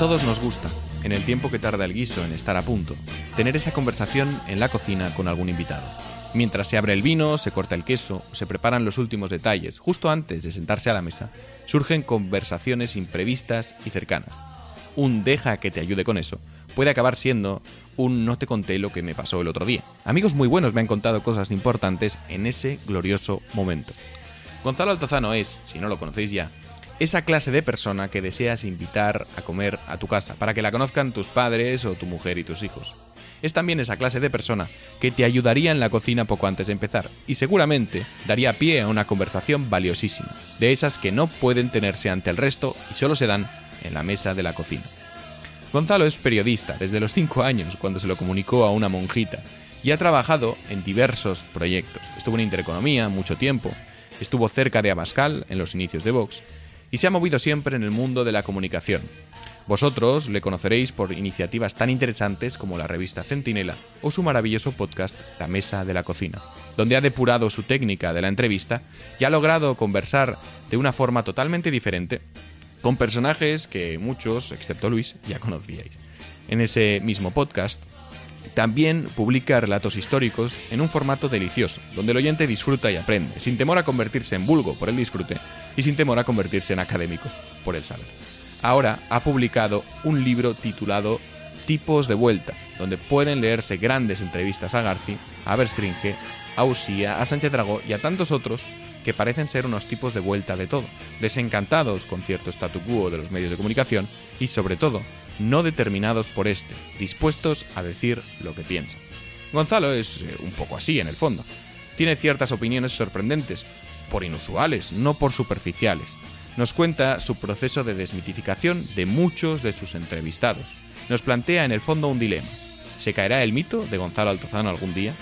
todos nos gusta, en el tiempo que tarda el guiso en estar a punto, tener esa conversación en la cocina con algún invitado. Mientras se abre el vino, se corta el queso, se preparan los últimos detalles, justo antes de sentarse a la mesa, surgen conversaciones imprevistas y cercanas. Un deja que te ayude con eso puede acabar siendo un no te conté lo que me pasó el otro día. Amigos muy buenos me han contado cosas importantes en ese glorioso momento. Gonzalo Altozano es, si no lo conocéis ya, esa clase de persona que deseas invitar a comer a tu casa, para que la conozcan tus padres o tu mujer y tus hijos. Es también esa clase de persona que te ayudaría en la cocina poco antes de empezar y seguramente daría pie a una conversación valiosísima, de esas que no pueden tenerse ante el resto y solo se dan en la mesa de la cocina. Gonzalo es periodista desde los 5 años cuando se lo comunicó a una monjita y ha trabajado en diversos proyectos. Estuvo en Intereconomía mucho tiempo, estuvo cerca de Abascal en los inicios de Vox y se ha movido siempre en el mundo de la comunicación. Vosotros le conoceréis por iniciativas tan interesantes como la revista Centinela o su maravilloso podcast La Mesa de la Cocina, donde ha depurado su técnica de la entrevista y ha logrado conversar de una forma totalmente diferente con personajes que muchos, excepto Luis, ya conocíais. En ese mismo podcast también publica relatos históricos en un formato delicioso, donde el oyente disfruta y aprende, sin temor a convertirse en vulgo por el disfrute y sin temor a convertirse en académico por el saber. Ahora ha publicado un libro titulado Tipos de Vuelta, donde pueden leerse grandes entrevistas a Garci, a Berstringe, a Usía, a Sánchez Dragó y a tantos otros que parecen ser unos tipos de vuelta de todo, desencantados con cierto statu quo de los medios de comunicación y sobre todo no determinados por este, dispuestos a decir lo que piensan. Gonzalo es eh, un poco así en el fondo. Tiene ciertas opiniones sorprendentes, por inusuales, no por superficiales. Nos cuenta su proceso de desmitificación de muchos de sus entrevistados. Nos plantea en el fondo un dilema. ¿Se caerá el mito de Gonzalo Altozano algún día?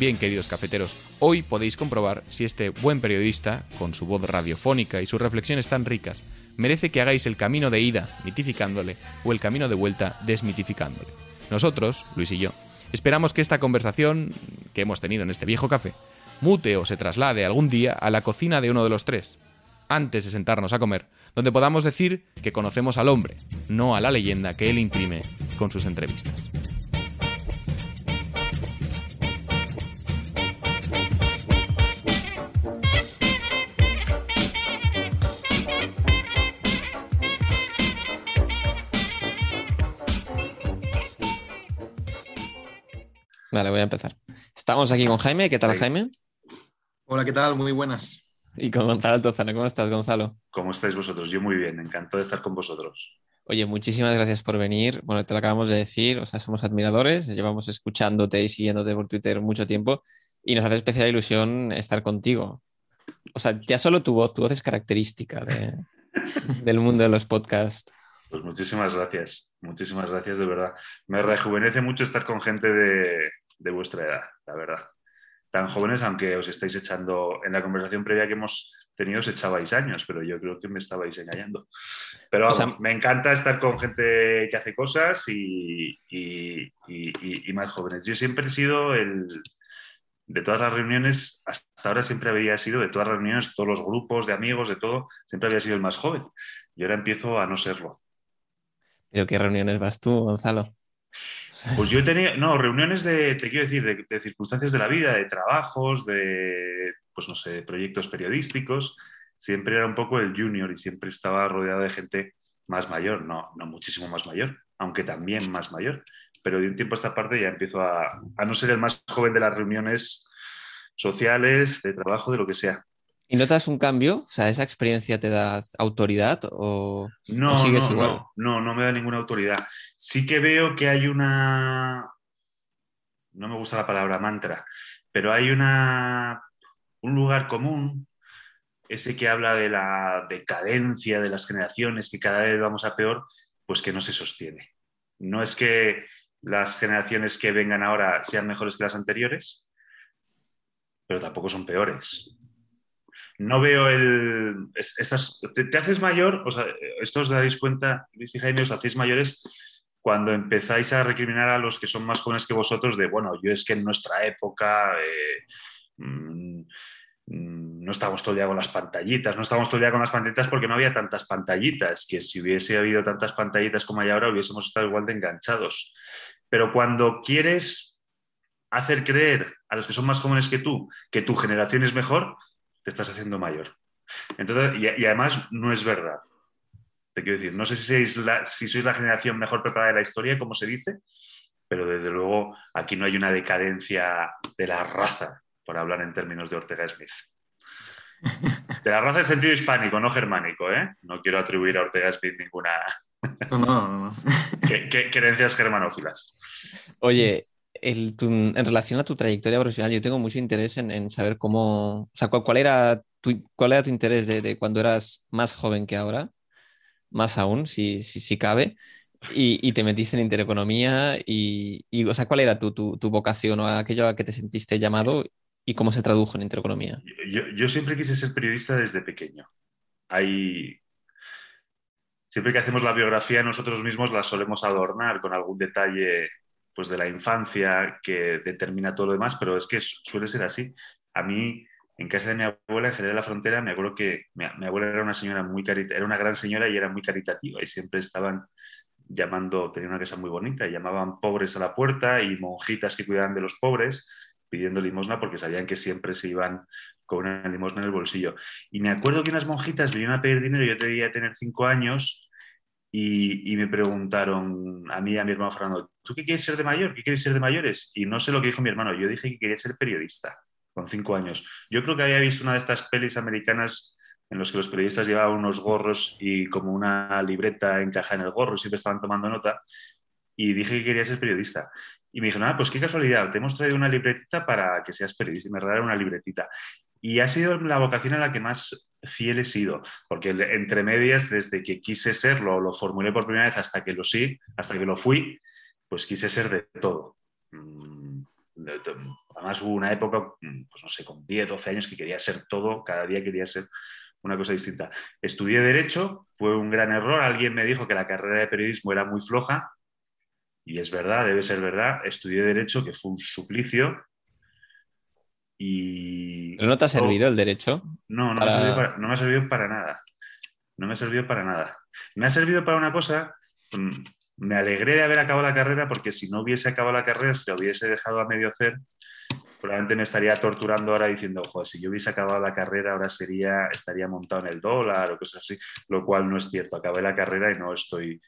Bien, queridos cafeteros, hoy podéis comprobar si este buen periodista, con su voz radiofónica y sus reflexiones tan ricas, merece que hagáis el camino de ida mitificándole o el camino de vuelta desmitificándole. Nosotros, Luis y yo, esperamos que esta conversación que hemos tenido en este viejo café mute o se traslade algún día a la cocina de uno de los tres, antes de sentarnos a comer, donde podamos decir que conocemos al hombre, no a la leyenda que él imprime con sus entrevistas. Vale, voy a empezar. Estamos aquí con Jaime. ¿Qué tal, Jaime? Hola, ¿qué tal? Muy buenas. Y con Gonzalo Altozano. ¿Cómo estás, Gonzalo? ¿Cómo estáis vosotros? Yo muy bien, encantado de estar con vosotros. Oye, muchísimas gracias por venir. Bueno, te lo acabamos de decir, o sea, somos admiradores, llevamos escuchándote y siguiéndote por Twitter mucho tiempo y nos hace especial ilusión estar contigo. O sea, ya solo tu voz, tu voz es característica del mundo de los podcasts. Pues muchísimas gracias, muchísimas gracias de verdad. Me rejuvenece mucho estar con gente de, de vuestra edad, la verdad. Tan jóvenes, aunque os estáis echando, en la conversación previa que hemos tenido os echabais años, pero yo creo que me estabais engañando. Pero me encanta estar con gente que hace cosas y, y, más jóvenes. Yo siempre he sido el, de todas las reuniones, hasta ahora siempre había sido, de todas las reuniones, todos los grupos de amigos, de todo, siempre había sido el más joven. Y ahora empiezo a no serlo. ¿Pero qué reuniones vas tú, Gonzalo? Pues yo he no, reuniones de, te quiero decir, de, circunstancias de la vida, de trabajos, de, pues no sé, proyectos periodísticos. Siempre era un poco el junior y siempre estaba rodeado de gente más mayor, no, no muchísimo más mayor, aunque también más mayor. Pero de un tiempo a esta parte ya empiezo a, a no ser el más joven de las reuniones sociales, de trabajo, de lo que sea. ¿Y notas un cambio? O sea, ¿esa experiencia te da autoridad o, no, sigues igual? No, no, me da ninguna autoridad. Sí que veo que hay una. No me gusta la palabra mantra, pero hay una un lugar común, ese que habla de la decadencia de las generaciones, que cada vez vamos a peor, pues que no se sostiene. No es que las generaciones que vengan ahora sean mejores que las anteriores, pero tampoco son peores. No veo el... te, haces mayor, o sea, esto os dais cuenta, Luis y Jaime, os hacéis mayores cuando empezáis a recriminar a los que son más jóvenes que vosotros de, bueno, yo es que en nuestra época... Eh, mm, mm, no estábamos todo el día con las pantallitas, no estábamos todo el día con las pantallitas porque no había tantas pantallitas, que si hubiese habido tantas pantallitas como hay ahora hubiésemos estado igual de enganchados. Pero cuando quieres hacer creer a los que son más jóvenes que tú que tu generación es mejor, te estás haciendo mayor. Entonces, y, además no es verdad. Te quiero decir, no sé si sois, la, si sois la generación mejor preparada de la historia, como se dice, pero desde luego aquí no hay una decadencia de la raza, por hablar en términos de Ortega Smith. De la raza en sentido hispánico, no germánico, ¿eh? No quiero atribuir a Ortega Smith ninguna, no, no, no. Querencias germanófilas. Oye, en relación a tu trayectoria profesional, yo tengo mucho interés en, saber cómo, o sea, cuál, era, tu, cuál era tu interés de, cuando eras más joven que ahora, más aún, si, si, cabe, y, te metiste en intereconomía, y, o sea, cuál era tu, tu, vocación o aquello a que te sentiste llamado y cómo se tradujo en intereconomía. Yo, yo siempre quise ser periodista desde pequeño. Hay, siempre que hacemos la biografía nosotros mismos la solemos adornar con algún detalle pues, de la infancia que determina todo lo demás, pero es que suele ser así. A mí, en casa de mi abuela, en Jerez de la Frontera, me acuerdo que mi, abuela era una señora muy era una gran señora y era muy caritativa y siempre estaban llamando, tenía una casa muy bonita, y llamaban pobres a la puerta y monjitas que cuidaban de los pobres pidiendo limosna porque sabían que siempre se iban con una limosna en el bolsillo. Y me acuerdo que unas monjitas vinieron a pedir dinero, yo debía tener cinco años, y, me preguntaron a mí y a mi hermano Fernando, ¿tú qué quieres ser de mayor? ¿Qué quieres ser de mayores? Y no sé lo que dijo mi hermano, yo dije que quería ser periodista con cinco años. Yo creo que había visto una de estas pelis americanas en los que los periodistas llevaban unos gorros y como una libreta encajada en el gorro, siempre estaban tomando nota, y dije que quería ser periodista. Y me dijeron, ah, pues qué casualidad, te hemos traído una libretita para que seas periodista. Y me regalaron una libretita. Y ha sido la vocación a la que más fiel he sido, porque entre medias, desde que quise serlo, lo formulé por primera vez hasta que lo sí, hasta que lo fui, pues quise ser de todo. Mm, además hubo una época, mm, pues no sé, con 10, 12 años que quería ser todo, cada día quería ser una cosa distinta. Estudié Derecho, fue un gran error, alguien me dijo que la carrera de periodismo era muy floja, y es verdad, debe ser verdad, estudié Derecho, que fue un suplicio, y... ¿Pero no te ha servido el derecho? No, no, me ha servido para, nada. No me ha servido para nada. Me ha servido para una cosa, mm, me alegré de haber acabado la carrera porque si no hubiese acabado la carrera, si la hubiese dejado a medio hacer, probablemente me estaría torturando ahora diciendo, ojo, si yo hubiese acabado la carrera ahora sería, estaría montado en el dólar o cosas así, lo cual no es cierto. Acabé la carrera y no estoy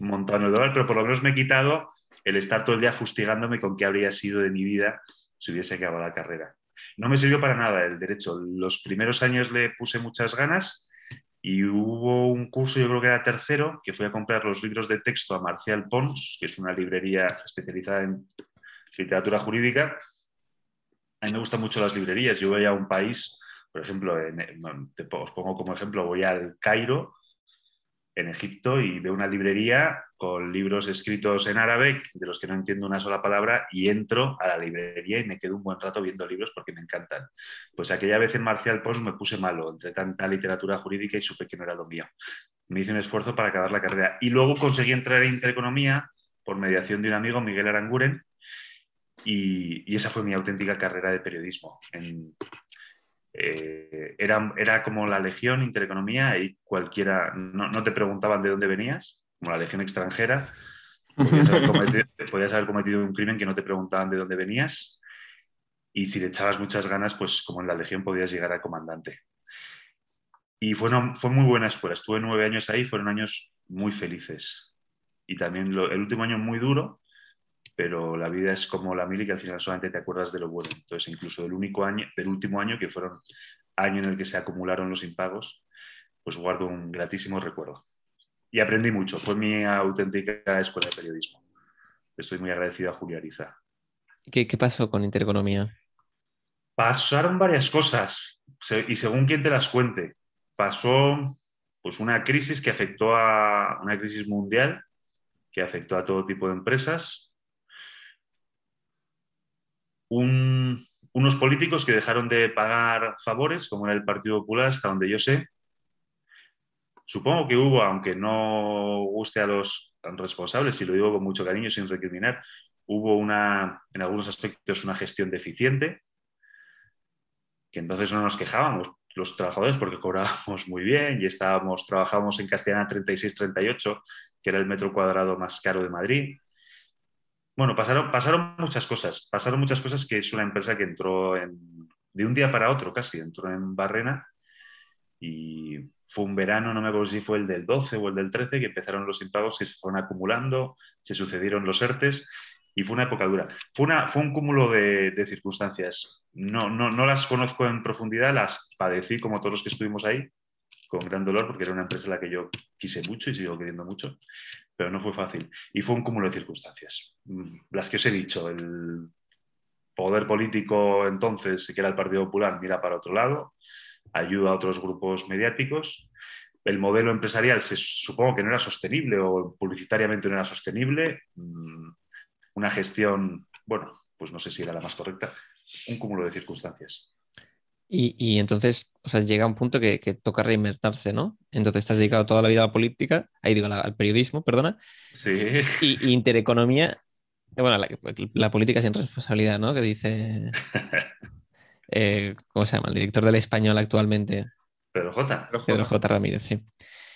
montado en el dólar, pero por lo menos me he quitado el estar todo el día fustigándome con qué habría sido de mi vida si hubiese acabado la carrera. No me sirvió para nada el derecho. Los primeros años le puse muchas ganas y hubo un curso, yo creo que era tercero, que fui a comprar los libros de texto a Marcial Pons, que es una librería especializada en literatura jurídica. A mí me gustan mucho las librerías. Yo voy a un país, por ejemplo, os pongo como ejemplo, voy al Cairo en Egipto y veo una librería con libros escritos en árabe, de los que no entiendo una sola palabra, y entro a la librería y me quedo un buen rato viendo libros porque me encantan. Pues aquella vez en Marcial Post me puse malo entre tanta literatura jurídica y supe que no era lo mío. Me hice un esfuerzo para acabar la carrera. Y luego conseguí entrar en Intereconomía por mediación de un amigo, Miguel Aranguren, y, y esa fue mi auténtica carrera de periodismo. En, eh, era, era, como la legión intereconomía y cualquiera, no, te preguntaban de dónde venías, como la legión extranjera, podías haber, cometido, un crimen que no te preguntaban de dónde venías y si le echabas muchas ganas, pues como en la legión podías llegar a comandante. Y fue, fue muy buena escuela, estuve nueve años ahí, fueron años muy felices. Y también el último año muy duro, pero la vida es como la mil y que al final solamente te acuerdas de lo bueno. Entonces, incluso del, único año, del último año, que fueron año en el que se acumularon los impagos, pues guardo un gratísimo recuerdo. Y aprendí mucho, fue mi auténtica escuela de periodismo. Estoy muy agradecido a Julia Ariza. ¿Qué, qué pasó con Intereconomía? Pasaron varias cosas, y según quien te las cuente. Pasó pues, una crisis que afectó a una crisis mundial que afectó a todo tipo de empresas unos políticos que dejaron de pagar favores, como era el Partido Popular, hasta donde yo sé. Supongo que hubo, aunque no guste a los responsables, y lo digo con mucho cariño sin recriminar, hubo una, en algunos aspectos una gestión deficiente, que entonces no nos quejábamos los trabajadores porque cobrábamos muy bien y estábamos, trabajábamos en Castellana 36-38, que era el metro cuadrado más caro de Madrid. Bueno, pasaron, muchas cosas. Pasaron muchas cosas que es una empresa que entró de un día para otro casi, entró en Barrena y fue un verano, no me acuerdo si fue el del 12 o el del 13, que empezaron los impagos que se fueron acumulando, se sucedieron los ERTES y fue una época dura. Fue, un cúmulo de, de circunstancias. No, no, no, las conozco en profundidad, las padecí como todos los que estuvimos ahí, con gran dolor, porque era una empresa a la que yo quise mucho y sigo queriendo mucho pero no fue fácil. Y fue un cúmulo de circunstancias. Mm, las que os he dicho, el poder político entonces, que era el Partido Popular, mira para otro lado, ayuda a otros grupos mediáticos. El modelo empresarial se supongo que no era sostenible o publicitariamente no era sostenible. Mm, una gestión, bueno, pues no sé si era la más correcta. Un cúmulo de circunstancias. Y, entonces, o sea, llega un punto que, toca reinvertirse, ¿no? Entonces estás dedicado toda la vida a la política, ahí digo, al periodismo, perdona. Sí. Y, intereconomía, bueno, la, política sin responsabilidad, ¿no? Que dice, eh, ¿cómo se llama? El director del español actualmente. Pedro J. Pedro J. Ramírez, sí.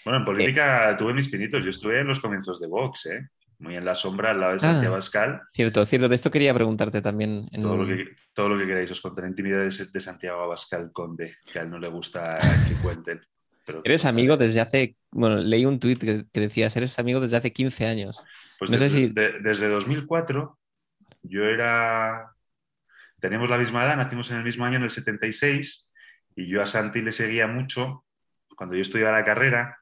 Bueno, en política tuve mis pinitos. Yo estuve en los comienzos de Vox, ¿eh? Muy en la sombra al lado de Santiago Abascal. Cierto, cierto. De esto quería preguntarte también. Todo, lo que, todo, lo que, queráis, os contaré intimidades de Santiago Abascal Conde, que a él no le gusta que cuenten. eres amigo desde hace, bueno, leí un tuit que, decías, eres amigo desde hace 15 años. Pues desde, desde 2004 yo era, tenemos la misma edad, nacimos en el mismo año, en el 76, y yo a Santi le seguía mucho cuando yo estudiaba la carrera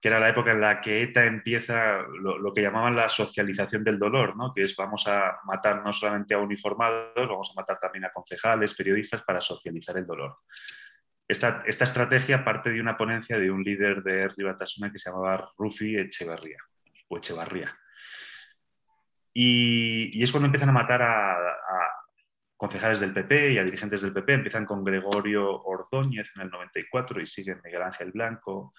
que era la época en la que ETA empieza lo, que llamaban la socialización del dolor, ¿no? que es vamos a matar no solamente a uniformados, vamos a matar también a concejales, periodistas, para socializar el dolor. Esta, esta estrategia parte de una ponencia de un líder de Ribatasuna que se llamaba Rufi Echeverría, o Echevarría. Y, es cuando empiezan a matar a, a concejales del PP y a dirigentes del PP. Empiezan con Gregorio Ordóñez en el 94 y siguen Miguel Ángel Blanco,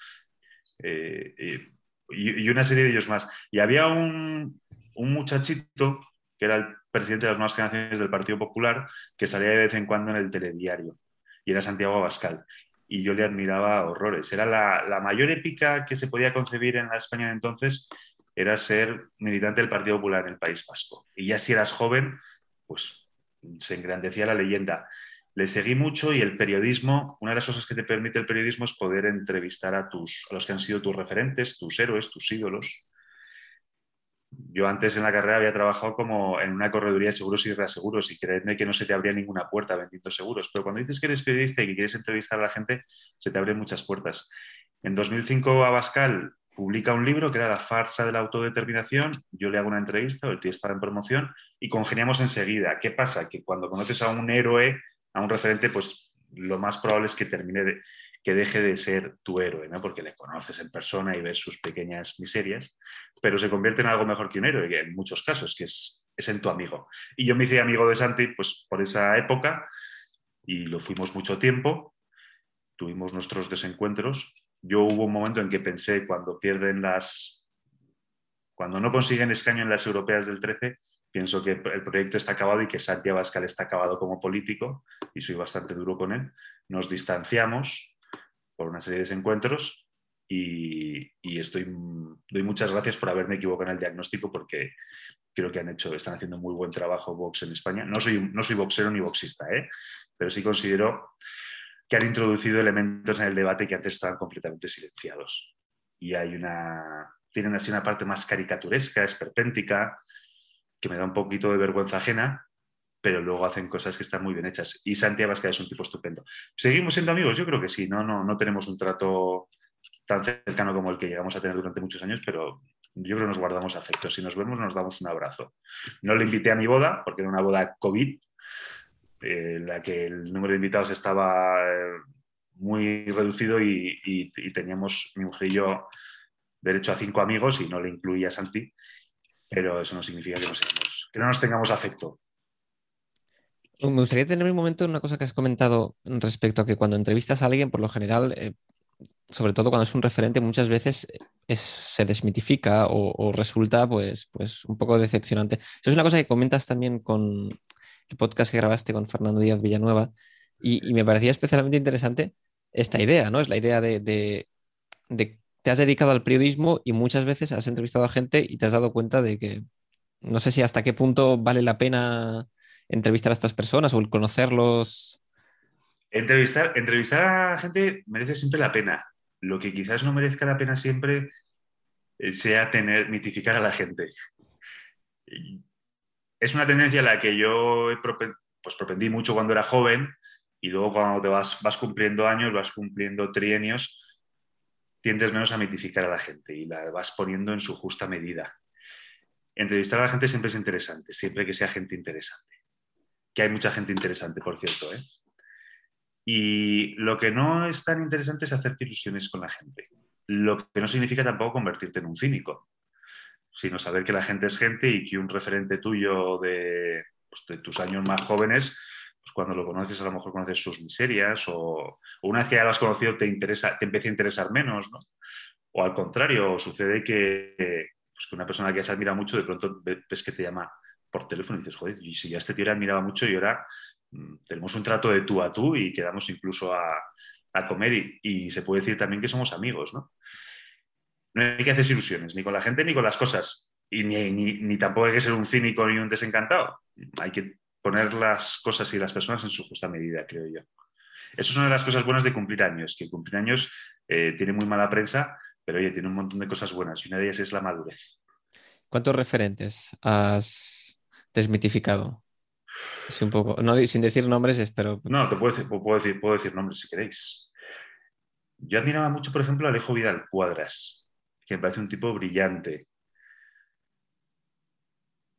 eh, eh, y, una serie de ellos más. Y había un, muchachito que era el presidente de las nuevas generaciones del Partido Popular, que salía de vez en cuando en el telediario, y era Santiago Abascal. Y yo le admiraba horrores. Era la, mayor épica que se podía concebir en la España de entonces, era ser militante del Partido Popular en el País Vasco. Y ya si eras joven, pues se engrandecía la leyenda le seguí mucho y el periodismo, una de las cosas que te permite el periodismo es poder entrevistar a, tus, a los que han sido tus referentes, tus héroes, tus ídolos. Yo antes en la carrera había trabajado como en una correduría de seguros y reaseguros y creedme que no se te abría ninguna puerta vendiendo seguros, pero cuando dices que eres periodista y que quieres entrevistar a la gente, se te abren muchas puertas. En 2005 Abascal publica un libro que era La farsa de la autodeterminación, yo le hago una entrevista, el tío estaba en promoción y congeniamos enseguida. ¿Qué pasa? Que cuando conoces a un héroe a un referente, pues lo más probable es que termine que deje de ser tu héroe, ¿no? porque le conoces en persona y ves sus pequeñas miserias, pero se convierte en algo mejor que un héroe, en muchos casos, que es, es en tu amigo. Y yo me hice amigo de Santi pues, por esa época y lo fuimos mucho tiempo, tuvimos nuestros desencuentros. Yo hubo un momento en que pensé cuando pierden las... Cuando no consiguen escaño en las europeas del 13, pienso que el proyecto está acabado y que Santiago Abascal está acabado como político y soy bastante duro con él. Nos distanciamos por una serie de desencuentros y, estoy, doy muchas gracias por haberme equivocado en el diagnóstico porque creo que han hecho, están haciendo muy buen trabajo Vox en España. No soy, no soy boxero ni boxista, ¿eh? pero sí considero que han introducido elementos en el debate que antes estaban completamente silenciados. Y hay una, tienen así una parte más caricaturesca, esperpéntica, que me da un poquito de vergüenza ajena, pero luego hacen cosas que están muy bien hechas. Y Santiago Vázquez es un tipo estupendo. ¿Seguimos siendo amigos? Yo creo que sí, no, no, no tenemos un trato tan cercano como el que llegamos a tener durante muchos años, pero yo creo que nos guardamos afecto. Si nos vemos, nos damos un abrazo. No le invité a mi boda, porque era una boda COVID, eh, en la que el número de invitados estaba eh, muy reducido y, teníamos, mi mujer y yo, derecho a cinco amigos y no le incluía a Santi pero eso no significa que no, nos tengamos afecto. Me gustaría tener un momento en una cosa que has comentado respecto a que cuando entrevistas a alguien, por lo general, eh, sobre todo cuando es un referente, muchas veces se desmitifica o, resulta pues, pues un poco decepcionante. Eso es una cosa que comentas también con el podcast que grabaste con Fernando Díaz Villanueva y, me parecía especialmente interesante esta idea, ¿no? Es la idea de, de, de te has dedicado al periodismo y muchas veces has entrevistado a gente y te has dado cuenta de que no sé si hasta qué punto vale la pena entrevistar a estas personas o conocerlos? Entrevistar, entrevistar a gente merece siempre la pena. Lo que quizás no merezca la pena siempre eh, sea tener, mitificar a la gente. Es una tendencia a la que yo pues, propendí mucho cuando era joven y luego cuando te vas, vas cumpliendo años, vas cumpliendo trienios, tiendes menos a mitificar a la gente y la vas poniendo en su justa medida. Entrevistar a la gente siempre es interesante, siempre que sea gente interesante que hay mucha gente interesante, por cierto. ¿eh? Y lo que no es tan interesante es hacerte ilusiones con la gente. Lo que no significa tampoco convertirte en un cínico, sino saber que la gente es gente y que un referente tuyo de, pues, tus años más jóvenes, pues cuando lo conoces a lo mejor conoces sus miserias o, una vez que ya lo has conocido te, interesa, te empieza a interesar menos, ¿no? O al contrario, sucede que, pues, que una persona que se admira mucho de pronto ves que te llama por teléfono y dices, joder, y si ya este tío admiraba mucho y ahora mm, tenemos un trato de tú a tú y quedamos incluso a, comer y, se puede decir también que somos amigos, ¿no? No hay que hacer ilusiones, ni con la gente ni con las cosas. Y ni, tampoco hay que ser un cínico ni un desencantado. Hay que poner las cosas y las personas en su justa medida, creo yo. Eso es una de las cosas buenas de cumplir años, que cumplir años eh, tiene muy mala prensa, pero oye, tiene un montón de cosas buenas y una de ellas es la madurez. ¿Cuántos referentes has desmitificado. un poco, no, sin decir nombres, espero. No, te puedo decir, puedo, decir, puedo decir nombres si queréis. Yo admiraba mucho, por ejemplo, a Alejo Vidal Cuadras, que me parece un tipo brillante.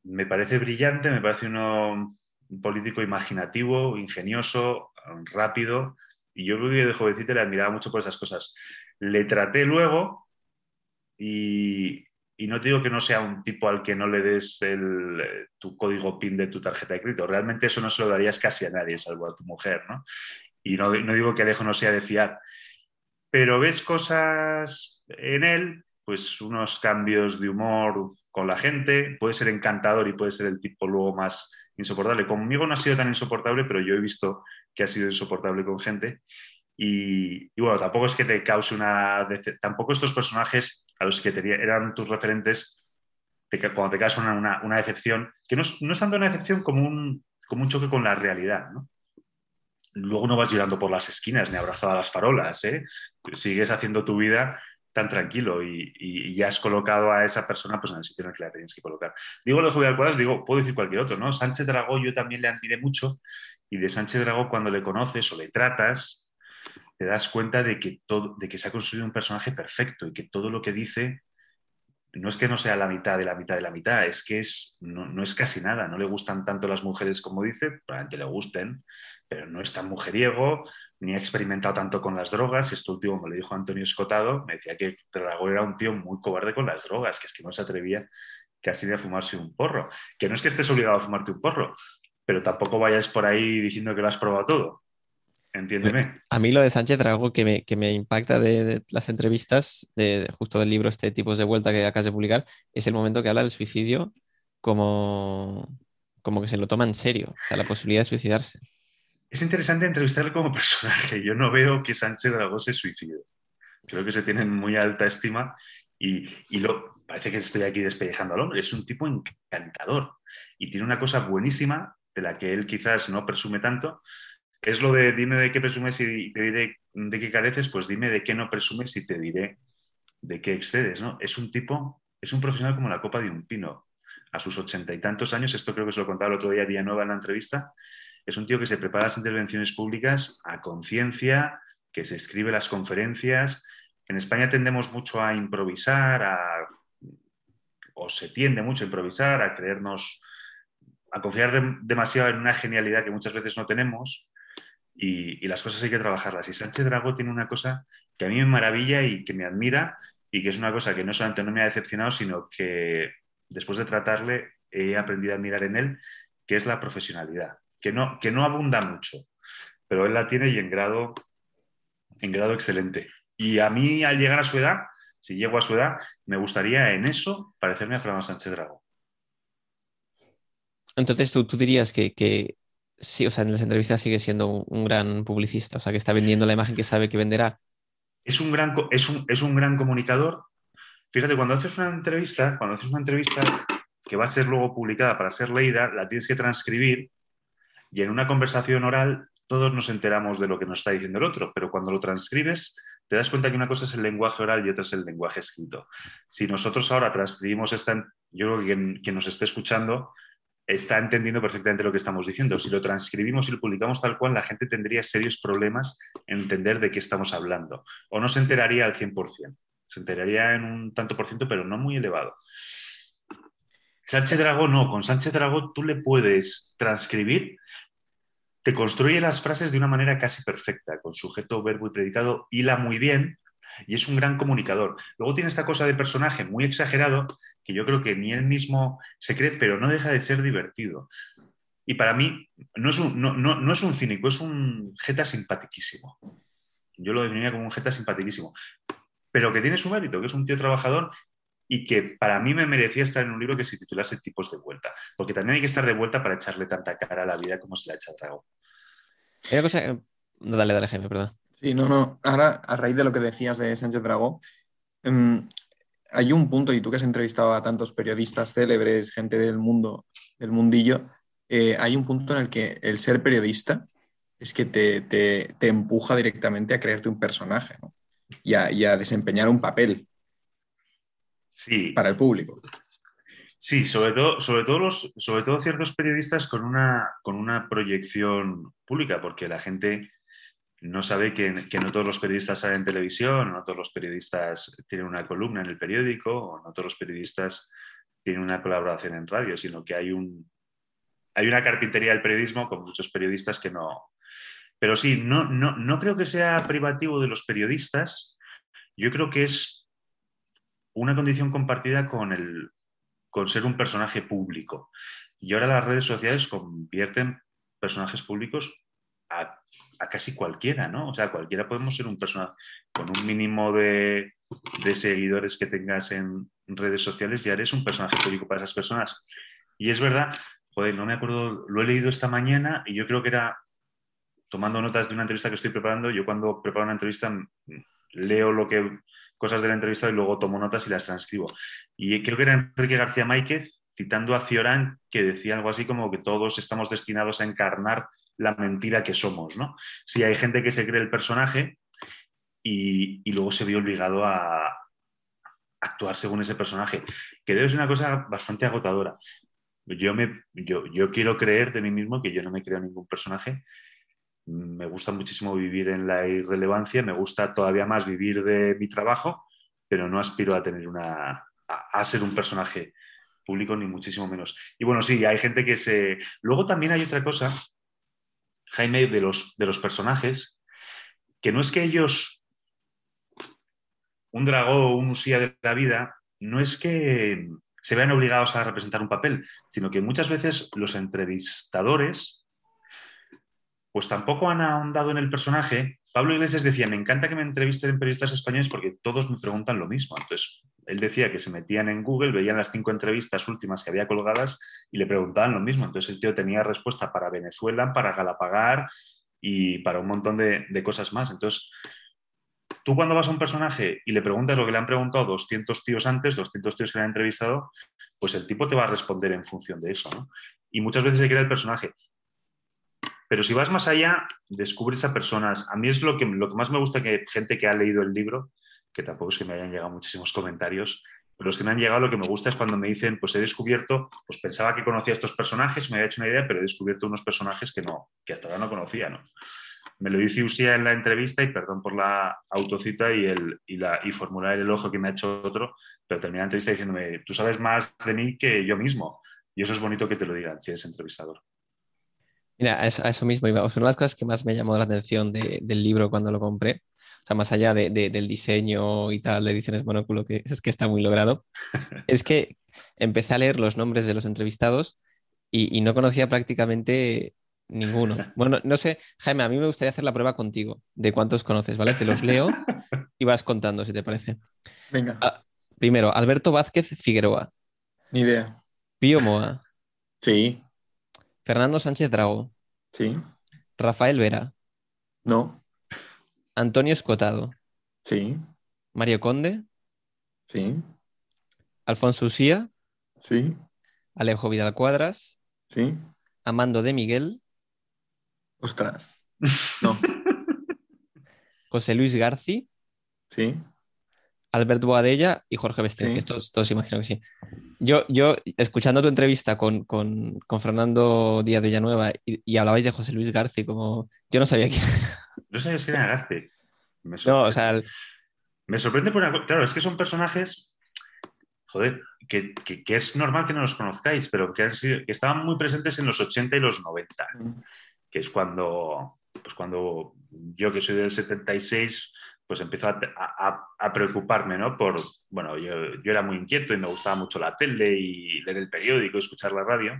Me parece brillante, me parece uno, un político imaginativo, ingenioso, rápido, y yo creo que de jovencito le admiraba mucho por esas cosas. Le traté luego y, no te digo que no sea un tipo al que no le des el, tu código PIN de tu tarjeta de crédito. Realmente eso no se lo darías casi a nadie, salvo a tu mujer, ¿no? Y no, no digo que Alejo no sea de fiar. Pero ves cosas en él, pues unos cambios de humor con la gente, puede ser encantador y puede ser el tipo luego más insoportable. Conmigo no ha sido tan insoportable, pero yo he visto que ha sido insoportable con gente. Y, bueno, tampoco es que te cause una... Tampoco estos personajes a los que eran tus referentes, cuando te caes una, una, decepción, que no es, tanto una decepción como un, como choque con la realidad, ¿no? Luego no vas llorando por las esquinas ni abrazado a las farolas, ¿eh? Sigues haciendo tu vida tan tranquilo y, ya has colocado a esa persona pues, en el sitio en el que la tienes que colocar. Digo lo de Cuadras, digo, puedo decir cualquier otro, ¿no? Sánchez Dragó yo también le admiré mucho y de Sánchez Dragó cuando le conoces o le tratas, te das cuenta de que, todo, de que se ha construido un personaje perfecto y que todo lo que dice no es que no sea la mitad de la mitad de la mitad, es que es, no, es casi nada. No le gustan tanto las mujeres como dice, probablemente le gusten, pero no es tan mujeriego, ni ha experimentado tanto con las drogas. Esto último me lo dijo Antonio Escotado, me decía que Dragó era un tío muy cobarde con las drogas, que es que no se atrevía casi ni a fumarse un porro. Que no es que estés obligado a fumarte un porro, pero tampoco vayas por ahí diciendo que lo has probado todo. Entiéndeme. A mí lo de Sánchez Drago que me, que me impacta de, las entrevistas, de, justo del libro este Tipos de Vuelta que acabas de publicar, es el momento que habla del suicidio como, como que se lo toma en serio, o sea, la posibilidad de suicidarse. Es interesante entrevistarle como personaje. Yo no veo que Sánchez Dragó se suicide. Creo que se tiene muy alta estima y, y lo, parece que estoy aquí despellejando al hombre. Es un tipo encantador y tiene una cosa buenísima de la que él quizás no presume tanto, es lo de dime de qué presumes y te diré de qué careces, pues dime de qué no presumes y te diré de qué excedes, ¿no? Es un tipo, es un profesional como la copa de un pino. A sus ochenta y tantos años, esto creo que se lo contaba el otro día Villanueva en la entrevista, es un tío que se prepara las intervenciones públicas a conciencia, que se escribe las conferencias. En España tendemos mucho a improvisar, o se tiende mucho a improvisar, a creernos, a confiar demasiado en una genialidad que muchas veces no tenemos y, las cosas hay que trabajarlas. Y Sánchez Dragó tiene una cosa que a mí me maravilla y que me admira y que es una cosa que no solamente no me ha decepcionado, sino que después de tratarle he aprendido a admirar en él, que es la profesionalidad. Que no, que no abunda mucho, pero él la tiene y en grado, en grado excelente. Y a mí, al llegar a su edad, si llego a su edad, me gustaría en eso parecerme a Fernando Sánchez Drago. Entonces, tú, tú dirías que, que, sí, o sea, en las entrevistas sigue siendo un, gran publicista, o sea, que está vendiendo la imagen que sabe que venderá. Es un gran, es un, es un gran comunicador. Fíjate, cuando haces una entrevista, cuando haces una entrevista que va a ser luego publicada para ser leída, la tienes que transcribir y en una conversación oral todos nos enteramos de lo que nos está diciendo el otro, pero cuando lo transcribes te das cuenta que una cosa es el lenguaje oral y otra es el lenguaje escrito. Si nosotros ahora transcribimos esta, yo creo que quien, nos esté escuchando está entendiendo perfectamente lo que estamos diciendo. Si lo transcribimos y lo publicamos tal cual, la gente tendría serios problemas en entender de qué estamos hablando. O no se enteraría al 100%. Se enteraría en un tanto por ciento, pero no muy elevado. Sánchez Dragó no. Con Sánchez Dragó tú le puedes transcribir, te construye las frases de una manera casi perfecta, con sujeto, verbo y predicado, hila muy bien y es un gran comunicador. Luego tiene esta cosa de personaje muy exagerado que yo creo que ni él mismo se cree, pero no deja de ser divertido. Y para mí no es un, no, es un cínico, es un jeta simpatiquísimo. Yo lo definiría como un jeta simpatiquísimo. Pero que tiene su mérito, que es un tío trabajador y que para mí me merecía estar en un libro que se titulase Tipos de Vuelta. Porque también hay que estar de vuelta para echarle tanta cara a la vida como se la echa Drago. cosa... dale, dale, Jaime, perdón. Sí, no, no. Ahora, a raíz de lo que decías de Sánchez Dragó, em, hay un punto, y tú que has entrevistado a tantos periodistas célebres, gente del mundo, del mundillo, eh, hay un punto en el que el ser periodista es que te, empuja directamente a creerte un personaje y, a, desempeñar un papel sí. para el público. Sí, sobre todo, sobre todo, los, sobre todo ciertos periodistas con una, con una proyección pública, porque la gente no sabe que, no todos los periodistas salen en televisión, no todos los periodistas tienen una columna en el periódico, o no todos los periodistas tienen una colaboración en radio, sino que hay, un, hay una carpintería del periodismo con muchos periodistas que no. Pero sí, no, no, no creo que sea privativo de los periodistas, yo creo que es una condición compartida con, el, con ser un personaje público. Y ahora las redes sociales convierten personajes públicos a casi cualquiera, ¿no? O sea, cualquiera podemos ser un personaje con un mínimo de, seguidores que tengas en redes sociales, ya eres un personaje público para esas personas. Y es verdad, joder, no me acuerdo, lo he leído esta mañana y yo creo que era tomando notas de una entrevista que estoy preparando. Yo cuando preparo una entrevista leo lo que cosas de la entrevista y luego tomo notas y las transcribo. Y creo que era Enrique García Máquez citando a Ciorán que decía algo así como que todos estamos destinados a encarnar la mentira que somos, ¿no? Si hay gente que se cree el personaje y, luego se ve obligado a actuar según ese personaje, que debe ser una cosa bastante agotadora. Yo, me, yo, yo quiero creer de mí mismo que yo no me creo ningún personaje. Me gusta muchísimo vivir en la irrelevancia, me gusta todavía más vivir de mi trabajo, pero no aspiro a tener una a ser un personaje público ni muchísimo menos. Y bueno, sí, hay gente que se. Luego también hay otra cosa Jaime, de los, de los personajes, que no es que ellos, un dragón un usía de la vida, no es que se vean obligados a representar un papel, sino que muchas veces los entrevistadores, pues tampoco han ahondado en el personaje. Pablo Iglesias decía, me encanta que me entrevisten periodistas españoles porque todos me preguntan lo mismo. Entonces, él decía que se metían en Google, veían las cinco entrevistas últimas que había colgadas y le preguntaban lo mismo. Entonces el tío tenía respuesta para Venezuela, para Galapagar y para un montón de, cosas más. Entonces, tú cuando vas a un personaje y le preguntas lo que le han preguntado 200 tíos antes, 200 tíos que le han entrevistado, pues el tipo te va a responder en función de eso. Y muchas veces se crea el personaje. Pero si vas más allá, descubres a personas. A mí es lo que, lo que más me gusta que gente que ha leído el libro que tampoco es que me hayan llegado muchísimos comentarios, pero los que me han llegado lo que me gusta es cuando me dicen, pues he descubierto, pues pensaba que conocía a estos personajes, me había hecho una idea, pero he descubierto unos personajes que no, que hasta ahora no conocía, ¿no? Me lo dice Usía en la entrevista y perdón por la autocita y, el, y, la, y formular el ojo que me ha hecho otro, pero termina la entrevista diciéndome, tú sabes más de mí que yo mismo. Y eso es bonito que te lo digan si eres entrevistador. Mira, a eso, mismo iba. Una de las cosas que más me llamó la atención del libro cuando lo compré o sea, más allá de, del diseño y tal de ediciones monóculo, que es que está muy logrado, es que empecé a leer los nombres de los entrevistados y, no conocía prácticamente Ninguno. Bueno, no sé, Jaime, a mí me gustaría hacer la prueba contigo de cuántos conoces, ¿vale? Te los leo y vas contando, si te parece. Venga, Ah, primero, Alberto Vázquez Figueroa, ni idea. Pío Moa, Sí, Fernando Sánchez Drago, sí, Rafael Vera, no, Antonio Escotado, sí, Mario Conde, sí, Alfonso Usía, sí, Alejo Vidal Cuadras, sí. Amando de Miguel, Ostras. No, José Luis Garci, sí. Albert Boadella y Jorge Bestein. Sí. Estos todos imagino que sí. Yo, yo escuchando tu entrevista con, con- con Fernando Díaz de Villanueva y, y hablabais de José Luis Garci, como yo no sabía quién. No sabía si era Garci. Me No, o sorprende. sea, el- Me sorprende por una Claro, es que son personajes, joder, que, que- que es normal que no los conozcáis, pero que, han sido- que estaban muy presentes en los 80 y los 90, que es cuando, pues cuando yo que soy del 76, pues empezó a, preocuparme, ¿no? Por, bueno, yo, yo era muy inquieto y me gustaba mucho la tele y leer el periódico, escuchar la radio,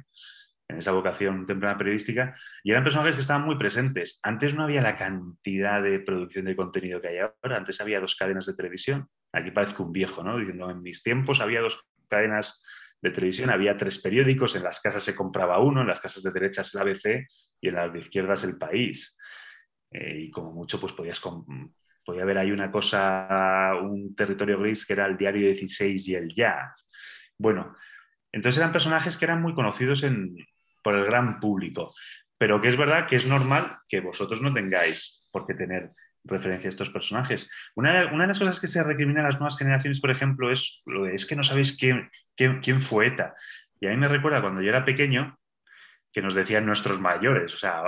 en esa vocación temprana periodística, y eran personajes que estaban muy presentes. Antes no había la cantidad de producción de contenido que hay ahora, antes había dos cadenas de televisión. Aquí parezco un viejo, ¿no? Diciendo, en mis tiempos había dos cadenas de televisión, había tres periódicos, en las casas se compraba uno, en las casas de derechas el ABC y en las de izquierdas el país. Eh, y como mucho, pues podías podía haber ahí una cosa, un territorio gris que era el diario 16 y el ya. Bueno, entonces eran personajes que eran muy conocidos en- por el gran público, pero que es verdad que es normal que vosotros no tengáis por qué tener referencia a estos personajes. Una, de- una de las cosas que se recrimina a las nuevas generaciones, por ejemplo, es es que no sabéis quién, quién, fue ETA. Y a mí me recuerda cuando yo era pequeño que nos decían nuestros mayores, o sea,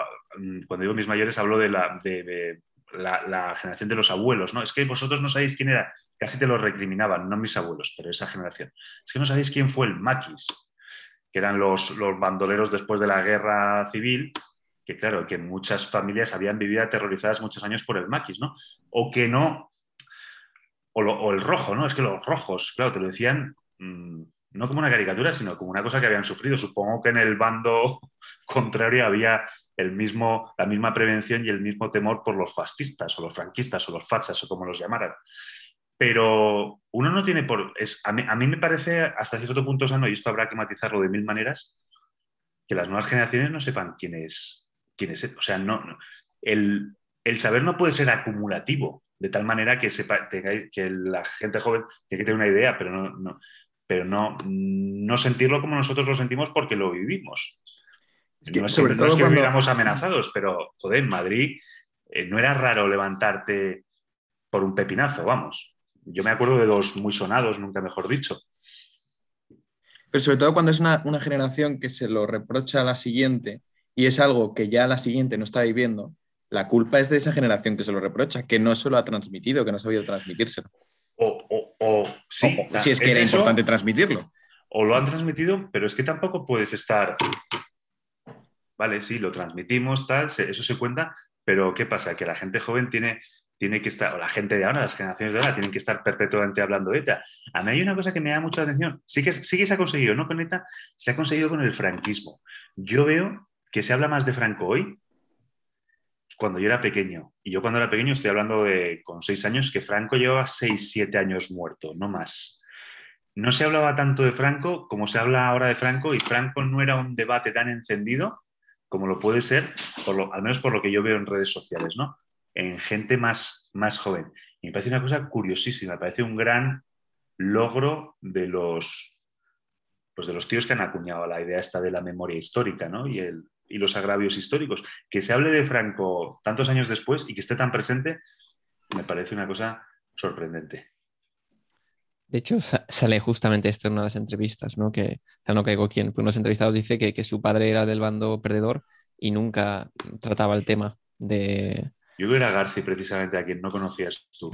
cuando digo mis mayores hablo de la, de la, generación de los abuelos, ¿no? Es que vosotros no sabéis quién era, casi te lo recriminaban, no mis abuelos, pero esa generación. Es que no sabéis quién fue el maquis, que eran los, los bandoleros después de la guerra civil, que claro, que muchas familias habían vivido aterrorizadas muchos años por el maquis, ¿no? O que no, o el rojo, ¿no? Es que los rojos, claro, te lo decían mm, no como una caricatura, sino como una cosa que habían sufrido. Supongo que en el bando contrario había el mismo, la misma prevención y el mismo temor por los fascistas o los franquistas o los fachas o como los llamaran. Pero uno no tiene por... Es, a, mí, a mí me parece hasta cierto punto sano, y esto habrá que matizarlo de mil maneras, que las nuevas generaciones no sepan quién es. Quién es o sea, no, el, el saber no puede ser acumulativo, de tal manera que, sepa, tengáis, que la gente joven tiene que tener una idea, pero no, no, pero no, no sentirlo como nosotros lo sentimos porque lo vivimos. Es que no es sobre que, todo es que cuando- viviéramos amenazados, pero joder, en Madrid eh, no era raro levantarte por un pepinazo, vamos. Yo me acuerdo de dos muy sonados, nunca mejor dicho. Pero sobre todo cuando es una, una generación que se lo reprocha a la siguiente y es algo que ya la siguiente no está viviendo, la culpa es de esa generación que se lo reprocha, que no se lo ha transmitido, que no ha sabido transmitírselo. O, o- o- sí, O- si es que era eso, importante transmitirlo. o lo han transmitido, pero es que tampoco puedes estar. Vale, sí, lo transmitimos, tal, eso se cuenta, pero ¿qué pasa? Que la gente joven tiene, tiene que estar, o la gente de ahora, las generaciones de ahora, tienen que estar perpetuamente hablando de ETA. A mí hay una cosa que me da mucha atención. Sí que, sí que se ha conseguido, no con ETA, se ha conseguido con el franquismo. Yo veo que se habla más de Franco hoy cuando yo era pequeño. Y yo cuando era pequeño estoy hablando de con seis años, que Franco llevaba seis, siete años muerto, no más no se hablaba tanto de Franco como se habla ahora de Franco y Franco no era un debate tan encendido como lo puede ser, por lo, al menos por lo que yo veo en redes sociales, ¿no? En gente más, más joven. Y me parece una cosa curiosísima, me parece un gran logro de los, pues de los tíos que han acuñado la idea esta de la memoria histórica, ¿no? Y, el, y los agravios históricos. Que se hable de Franco tantos años después y que esté tan presente, me parece una cosa sorprendente. De hecho, sa- sale justamente esto en una de las entrevistas, ¿no? Que ya no caigo quién, pero unos entrevistados dice que, que su padre era del bando perdedor y nunca trataba el tema de... Yo era Garci precisamente a quien no conocías tú,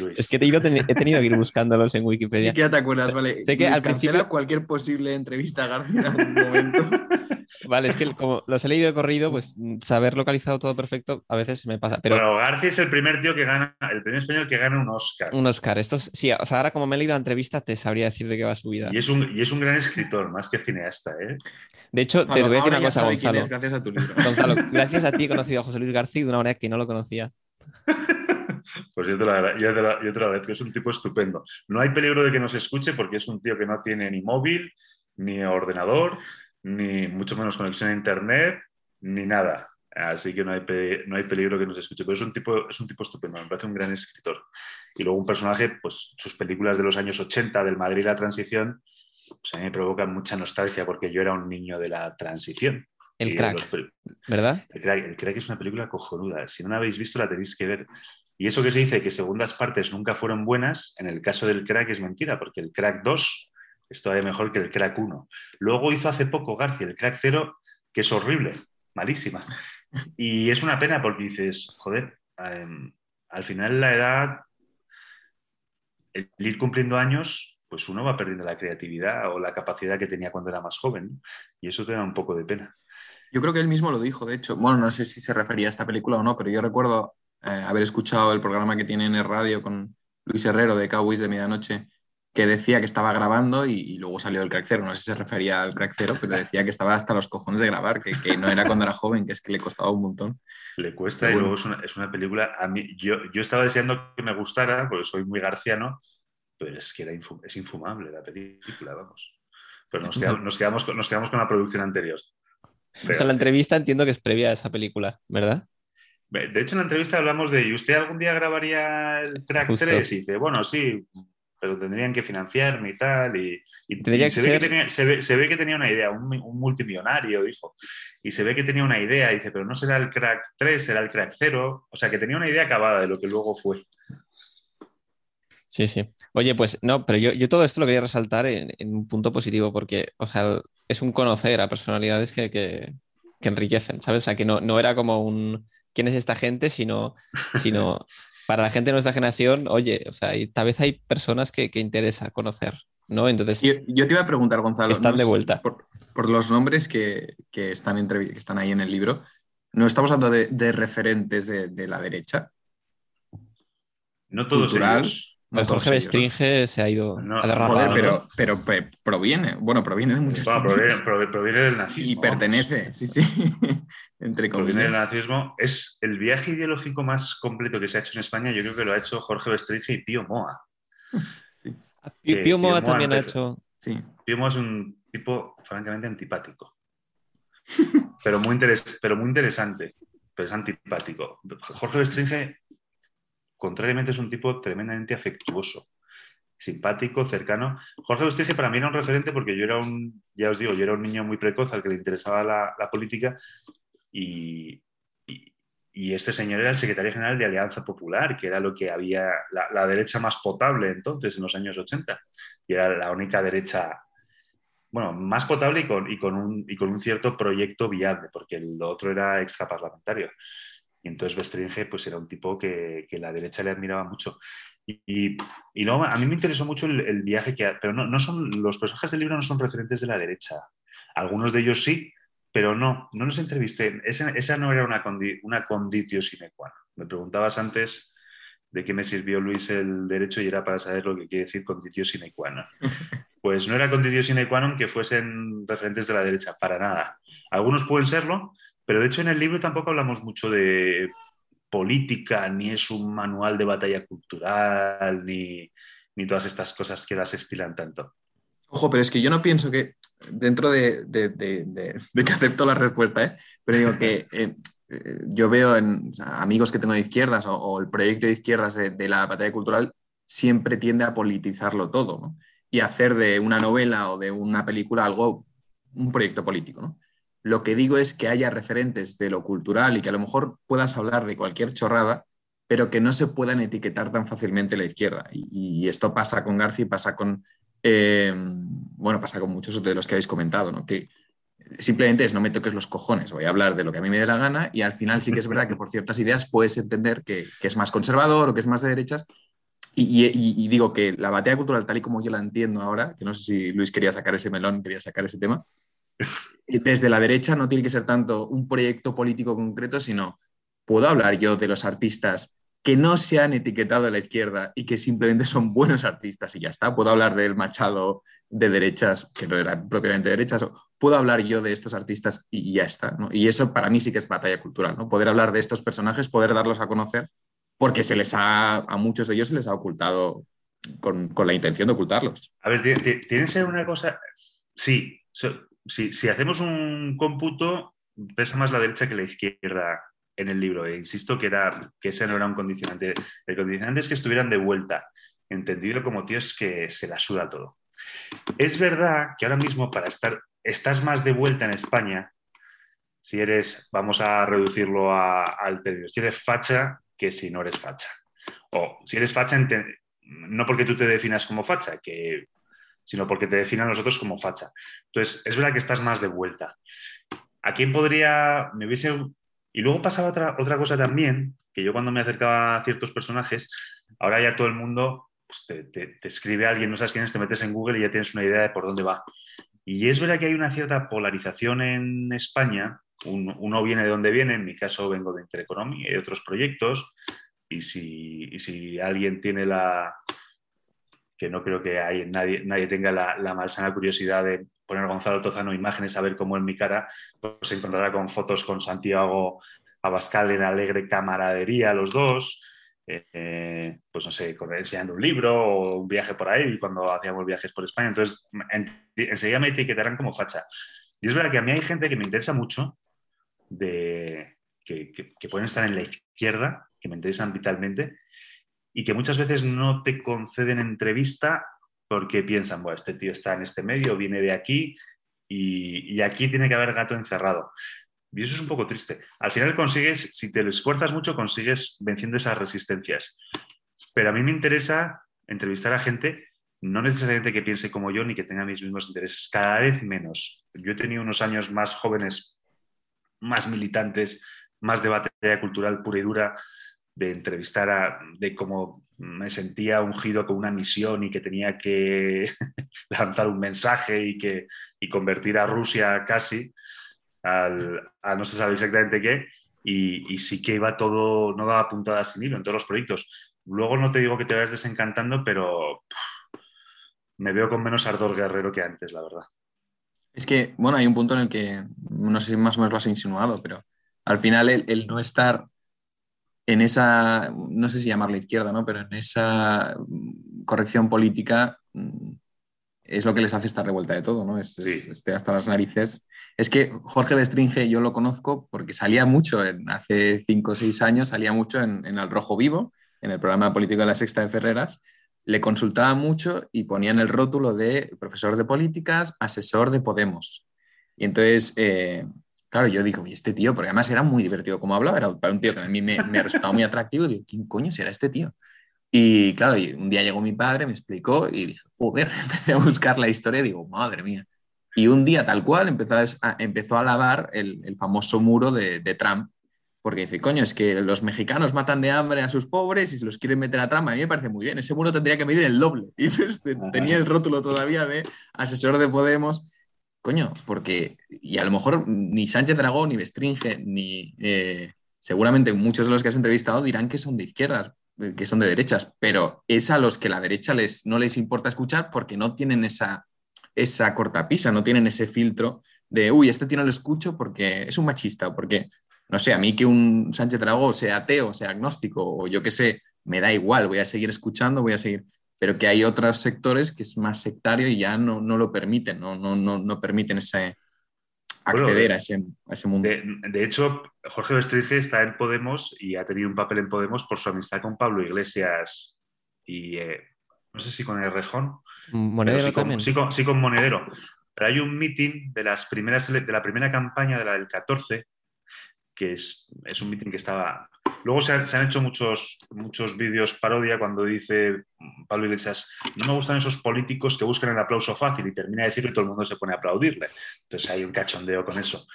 Luis. Es que te a ten- he tenido que ir buscándolos en Wikipedia. Sí que ya te acuerdas, vale. Sé que Luis, al cancela principio- cualquier posible entrevista a García en algún momento. Vale, es que como los he leído de corrido, pues saber localizado todo perfecto a veces me pasa. Pero Bueno, García es el primer tío que gana, el primer español que gana un Oscar. un Oscar, estos sí, o sea, ahora como me he leído la entrevista te sabría decir de qué va su vida. Y es, un, y es un gran escritor, más que cineasta, ¿eh? De hecho, te voy a decir una cosa, Gonzalo. es gracias a tu libro. Gonzalo, gracias a ti he conocido a José Luis García de una manera que no lo conocía. Pues yo te, lo, agra- yo, te lo, yo te lo agradezco, es un tipo estupendo. No hay peligro de que nos escuche porque es un tío que no tiene ni móvil, ni ordenador, ni mucho menos conexión a internet, ni nada. Así que no hay, no hay peligro que nos escuche. Pero es un, tipo, es un tipo estupendo, me parece un gran escritor. Y luego un personaje, pues sus películas de los años 80, del Madrid y la transición, pues a mí me provocan mucha nostalgia porque yo era un niño de la transición. El crack, los ¿verdad? el crack, el Crack es una película cojonuda. Si no la habéis visto, la tenéis que ver. Y eso que se dice que segundas partes nunca fueron buenas, en el caso del Crack es mentira, porque el Crack 2 es todavía mejor que el Crack 1. Luego hizo hace poco García el Crack 0, que es horrible, malísima. Y es una pena porque dices, joder, em, al final la edad, el ir cumpliendo años, pues uno va perdiendo la creatividad o la capacidad que tenía cuando era más joven. Y eso te da un poco de pena. Yo creo que él mismo lo dijo, de hecho. Bueno, no sé si se refería a esta película o no, pero yo recuerdo eh, haber escuchado el programa que tiene en el radio con Luis Herrero de Cowboys de Medianoche, que decía que estaba grabando y, y luego salió el crack cero. No sé si se refería al crack cero, pero decía que estaba hasta los cojones de grabar, que, que no era cuando era joven, que es que le costaba un montón. Le cuesta Pero y bueno. luego es una, es una película. A mí, yo, yo estaba deseando que me gustara, porque soy muy garciano, pero es que era infu- es infumable la película, vamos. Pero nos quedamos, nos quedamos, con, nos quedamos con la producción anterior. O sea, la entrevista entiendo que es previa a esa película, ¿verdad? De hecho, en la entrevista hablamos de, ¿y usted algún día grabaría el Crack Justo. 3? Y dice, bueno, sí, pero tendrían que financiarme y tal. Y, y- Tendría y que se, ve ser- que tenía, se, ve, se ve que tenía una idea, un, un multimillonario, dijo. Y se ve que tenía una idea, dice, pero no será el Crack 3, será el Crack 0. O sea, que tenía una idea acabada de lo que luego fue. Sí, sí. Oye, pues no, pero yo, yo todo esto lo quería resaltar en, en un punto positivo, porque, o sea, es un conocer a personalidades que, que- que enriquecen, ¿sabes? O sea, que no, no era como un quién es esta gente, sino, sino para la gente de nuestra generación, oye, o sea, y tal vez hay personas que, que interesa conocer, ¿no? Entonces, Yo, yo te iba a preguntar, Gonzalo. Están de vuelta. Por, por los nombres que, que están entrevi- que están ahí en el libro, ¿no estamos hablando de, de referentes de, de la derecha? No todos Cultural. ellos. No Jorge. Bestringe se ha ido, No, ha derrapado, Joder, pero, pero pe- proviene, bueno, proviene de Bueno, sitios. proviene, del nazismo. y pertenece, sí, sí, entre Proviene del comillas. nazismo. Es el viaje ideológico más completo que se ha hecho en España. Yo creo que lo ha hecho Jorge Bestringe y Pío Moa. Pío, Eh, Pío Moa Pío Moa también ha hecho. Sí. Pío Moa es un tipo francamente antipático. Pero muy, interes- pero muy interesante. Pero es antipático. Jorge Bestringe, contrariamente, es un tipo tremendamente afectuoso. Simpático, cercano. Jorge Bestringe para mí era un referente porque yo era un, ya os digo, yo era un niño muy precoz al que le interesaba la, política y, y- este señor era el secretario general de Alianza Popular, que era lo que había, la, derecha más potable entonces, en los años 80. Y era la única derecha, bueno, más potable y con, un, y con un cierto proyecto viable, porque el otro era extraparlamentario. Y entonces Bestringe pues, era un tipo que, que la derecha le admiraba mucho. Y, y- y luego a mí me interesó mucho el, el viaje que... Pero no, no son, los personajes del libro no son referentes de la derecha. Algunos de ellos sí, pero no, no los entrevisté. Esa, esa no era una, condi- una conditio sine qua non. Me preguntabas antes de qué me sirvió Luis el derecho y era para saber lo que quiere decir conditio sine qua non. Pues no era conditio sine qua non que fuesen referentes de la derecha, para nada. Algunos pueden serlo, pero de hecho en el libro tampoco hablamos mucho de política, ni es un manual de batalla cultural, ni, ni todas estas cosas que las estilan tanto. Ojo, pero es que yo no pienso que, dentro de, de- de- que acepto la respuesta, ¿eh? pero digo que eh, eh, yo veo en amigos que tengo de izquierdas o, el proyecto de izquierdas de, la batalla cultural siempre tiende a politizarlo todo y hacer de una novela o de una película algo, un proyecto político. ¿no? Lo que digo es que haya referentes de lo cultural y que a lo mejor puedas hablar de cualquier chorrada, pero que no se puedan etiquetar tan fácilmente la izquierda. Y, esto pasa con García pasa con, eh, bueno, pasa con muchos de los que habéis comentado, ¿no? Que simplemente es no me toques los cojones, voy a hablar de lo que a mí me dé la gana y al final sí que es verdad que por ciertas ideas puedes entender que, es más conservador o que es más de derechas. Y- y digo que la batalla cultural, tal y como yo la entiendo ahora, que no sé si Luis quería sacar ese melón, quería sacar ese tema, desde la derecha no tiene que ser tanto un proyecto político concreto, sino puedo hablar yo de los artistas que no se han etiquetado a la izquierda y que simplemente son buenos artistas y ya está. Puedo hablar del Machado de derechas, que no eran propiamente derechas, puedo hablar yo de estos artistas y ya está. Y eso para mí sí que es batalla cultural, ¿no? Poder hablar de estos personajes, poder darlos a conocer, porque se les ha, a muchos de ellos se les ha ocultado con, la intención de ocultarlos. A ver, tiene que ser una cosa. Sí, si hacemos un cómputo, pesa más la derecha que la izquierda en el libro. E insisto que, era, que ese no era un condicionante. El condicionante es que estuvieran de vuelta, entendido como tíos que se la suda todo. Es verdad que ahora mismo para estar, estás más de vuelta en España, si eres, vamos a reducirlo al término, si eres facha que si no eres facha. O si eres facha, no porque tú te definas como facha, que, sino porque te definan los otros como facha. Entonces, es verdad que estás más de vuelta. ¿A quién podría, me hubiese... Y luego pasaba otra, otra cosa también, que yo cuando me acercaba a ciertos personajes, ahora ya todo el mundo pues te, escribe alguien, no sabes quién es, te metes en Google y ya tienes una idea de por dónde va. Y es verdad que hay una cierta polarización en España. uno viene de donde viene, en mi caso vengo de Intereconomía y otros proyectos. Y si, si, alguien tiene la, que no creo que hay, nadie, nadie tenga la, la, malsana curiosidad de poner Gonzalo Tozano imágenes a ver cómo es mi cara, pues se encontrará con fotos con Santiago Abascal en alegre camaradería, los dos, eh, pues no sé, enseñando un libro o un viaje por ahí, cuando hacíamos viajes por España. Entonces, enseguida me etiquetarán como facha. Y es verdad que a mí hay gente que me interesa mucho, de, que, pueden estar en la izquierda, que me interesan vitalmente, y que muchas veces no te conceden entrevista porque piensan, bueno, este tío está en este medio, viene de aquí, y, y aquí tiene que haber gato encerrado. Y eso es un poco triste. Al final consigues, si te lo esfuerzas mucho, consigues venciendo esas resistencias. Pero a mí me interesa entrevistar a gente, no necesariamente que piense como yo ni que tenga mis mismos intereses, cada vez menos. Yo he tenido unos años más jóvenes, más militantes, más de batalla cultural pura y dura, de entrevistar a, de cómo me sentía ungido con una misión y que tenía que lanzar un mensaje y, que, y convertir a Rusia casi a no se sabe exactamente qué, y, sí que iba todo, no daba puntadas sin hilo en todos los proyectos. Luego no te digo que te vayas desencantando, pero me veo con menos ardor guerrero que antes, la verdad. Es que, bueno, hay un punto en el que, no sé si más o menos lo has insinuado, pero al final el, no estar en esa, no sé si llamarla izquierda, ¿no? Pero en esa corrección política mm, es lo que les hace estar de vuelta de todo, ¿no? Es, hasta las narices. Es que Jorge Bestringe yo lo conozco porque salía mucho, hace cinco o seis años salía mucho en, en El Rojo Vivo, en el programa político de la Sexta de Ferreras, le consultaba mucho y ponía en el rótulo de profesor de políticas, asesor de Podemos. Y entonces, eh, claro, yo digo, y este tío, porque además era muy divertido como hablaba, era para un tío que a mí me, me resultaba muy atractivo, digo, ¿quién coño será este tío? Y claro, un día llegó mi padre, me explicó y dije, joder, empecé a buscar la historia y digo, madre mía. Y un día tal cual empezó a, empezó a lavar el, el famoso muro de, de, Trump, porque dice, coño, es que los mexicanos matan de hambre a sus pobres y se los quieren meter a Trump. A mí me parece muy bien, ese muro tendría que medir el doble. Y tenía el rótulo todavía de asesor de Podemos. Coño, porque, y a lo mejor ni Sánchez Dragón, ni Bestringe, ni eh, seguramente muchos de los que has entrevistado dirán que son de izquierdas, que son de derechas, pero es a los que la derecha les, no les importa escuchar porque no tienen esa, esa cortapisa, no tienen ese filtro de, uy, este tío no lo escucho porque es un machista, porque, no sé, a mí que un Sánchez Dragó sea ateo, sea agnóstico, o yo qué sé, me da igual, voy a seguir escuchando, voy a seguir, pero que hay otros sectores que es más sectario y ya no, no lo permiten, no, no, no, no permiten ese, acceder a, ese, mundo. De, hecho, Jorge Bestringe está en Podemos y ha tenido un papel en Podemos por su amistad con Pablo Iglesias y eh, no sé si con el Rejón. Monedero sí también. Con, sí, con, Monedero. Pero hay un meeting de, las primeras, de la primera campaña, de la del 14, que es, es un meeting que estaba Luego se han, hecho muchos, muchos vídeos parodia cuando dice Pablo Iglesias, no me gustan esos políticos que buscan el aplauso fácil y termina de decirlo y todo el mundo se pone a aplaudirle. Entonces hay un cachondeo con eso.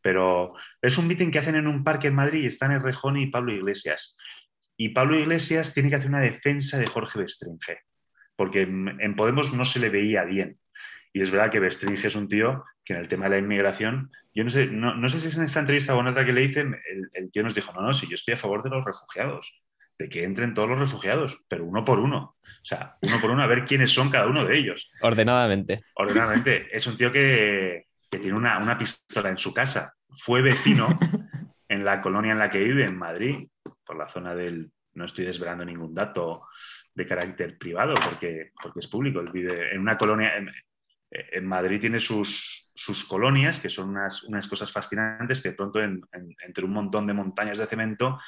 Pero es un meeting que hacen en un parque en Madrid y están el Rejón y Pablo Iglesias. Y Pablo Iglesias tiene que hacer una defensa de Jorge Bestringe, porque en Podemos no se le veía bien. Y es verdad que Bestringe es un tío que en el tema de la inmigración, yo no sé, no, sé si es en esta entrevista o en otra que le dicen, el, tío nos dijo, no, no, si yo estoy a favor de los refugiados, de que entren todos los refugiados, pero uno por uno. O sea, uno por uno, a ver quiénes son cada uno de ellos. Ordenadamente. Ordenadamente. Es un tío que, tiene una, una pistola en su casa. Fue vecino en la colonia en la que vive, en Madrid, por la zona del, no estoy desvelando ningún dato de carácter privado porque, porque es público. Él vive en una colonia, en, Madrid tiene sus, sus, colonias, que son unas, unas, cosas fascinantes, que de pronto entre un montón de montañas de cemento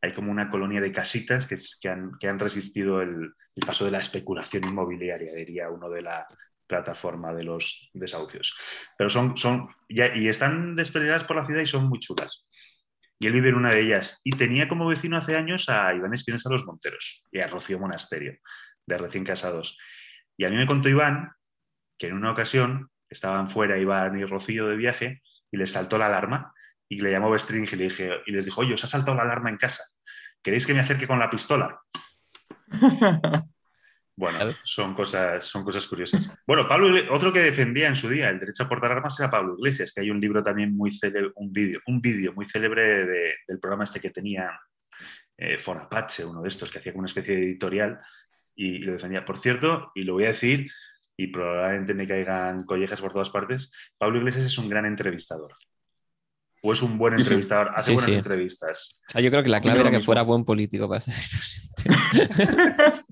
hay como una colonia de casitas que, que, han, que han, resistido el, el, paso de la especulación inmobiliaria, diría uno de la plataforma de los desahucios. Pero son, son y están desperdigadas por la ciudad y son muy chulas y él vive en una de ellas. Y tenía como vecino hace años a Iván Espinosa Los Monteros y a Rocío Monasterio, de recién casados. Y a mí me contó Iván que en una ocasión estaban fuera Iván y Rocío de viaje y les saltó la alarma y le llamó Bestring y, le dije, y les dijo, oye, os ha saltado la alarma en casa. ¿Queréis que me acerque con la pistola? Bueno, son cosas, son cosas curiosas. Bueno, Pablo, otro que defendía en su día el derecho a portar armas era Pablo Iglesias, que hay un libro también muy célebre, un vídeo, un vídeo muy célebre del programa este que tenía eh, Fonapache, uno de estos, que hacía como una especie de editorial y, lo defendía. Por cierto, y lo voy a decir, y probablemente me caigan collejas por todas partes, Pablo Iglesias es un gran entrevistador. O es un buen entrevistador, hace buenas entrevistas. yo creo que la clave era que fuera buen político para ser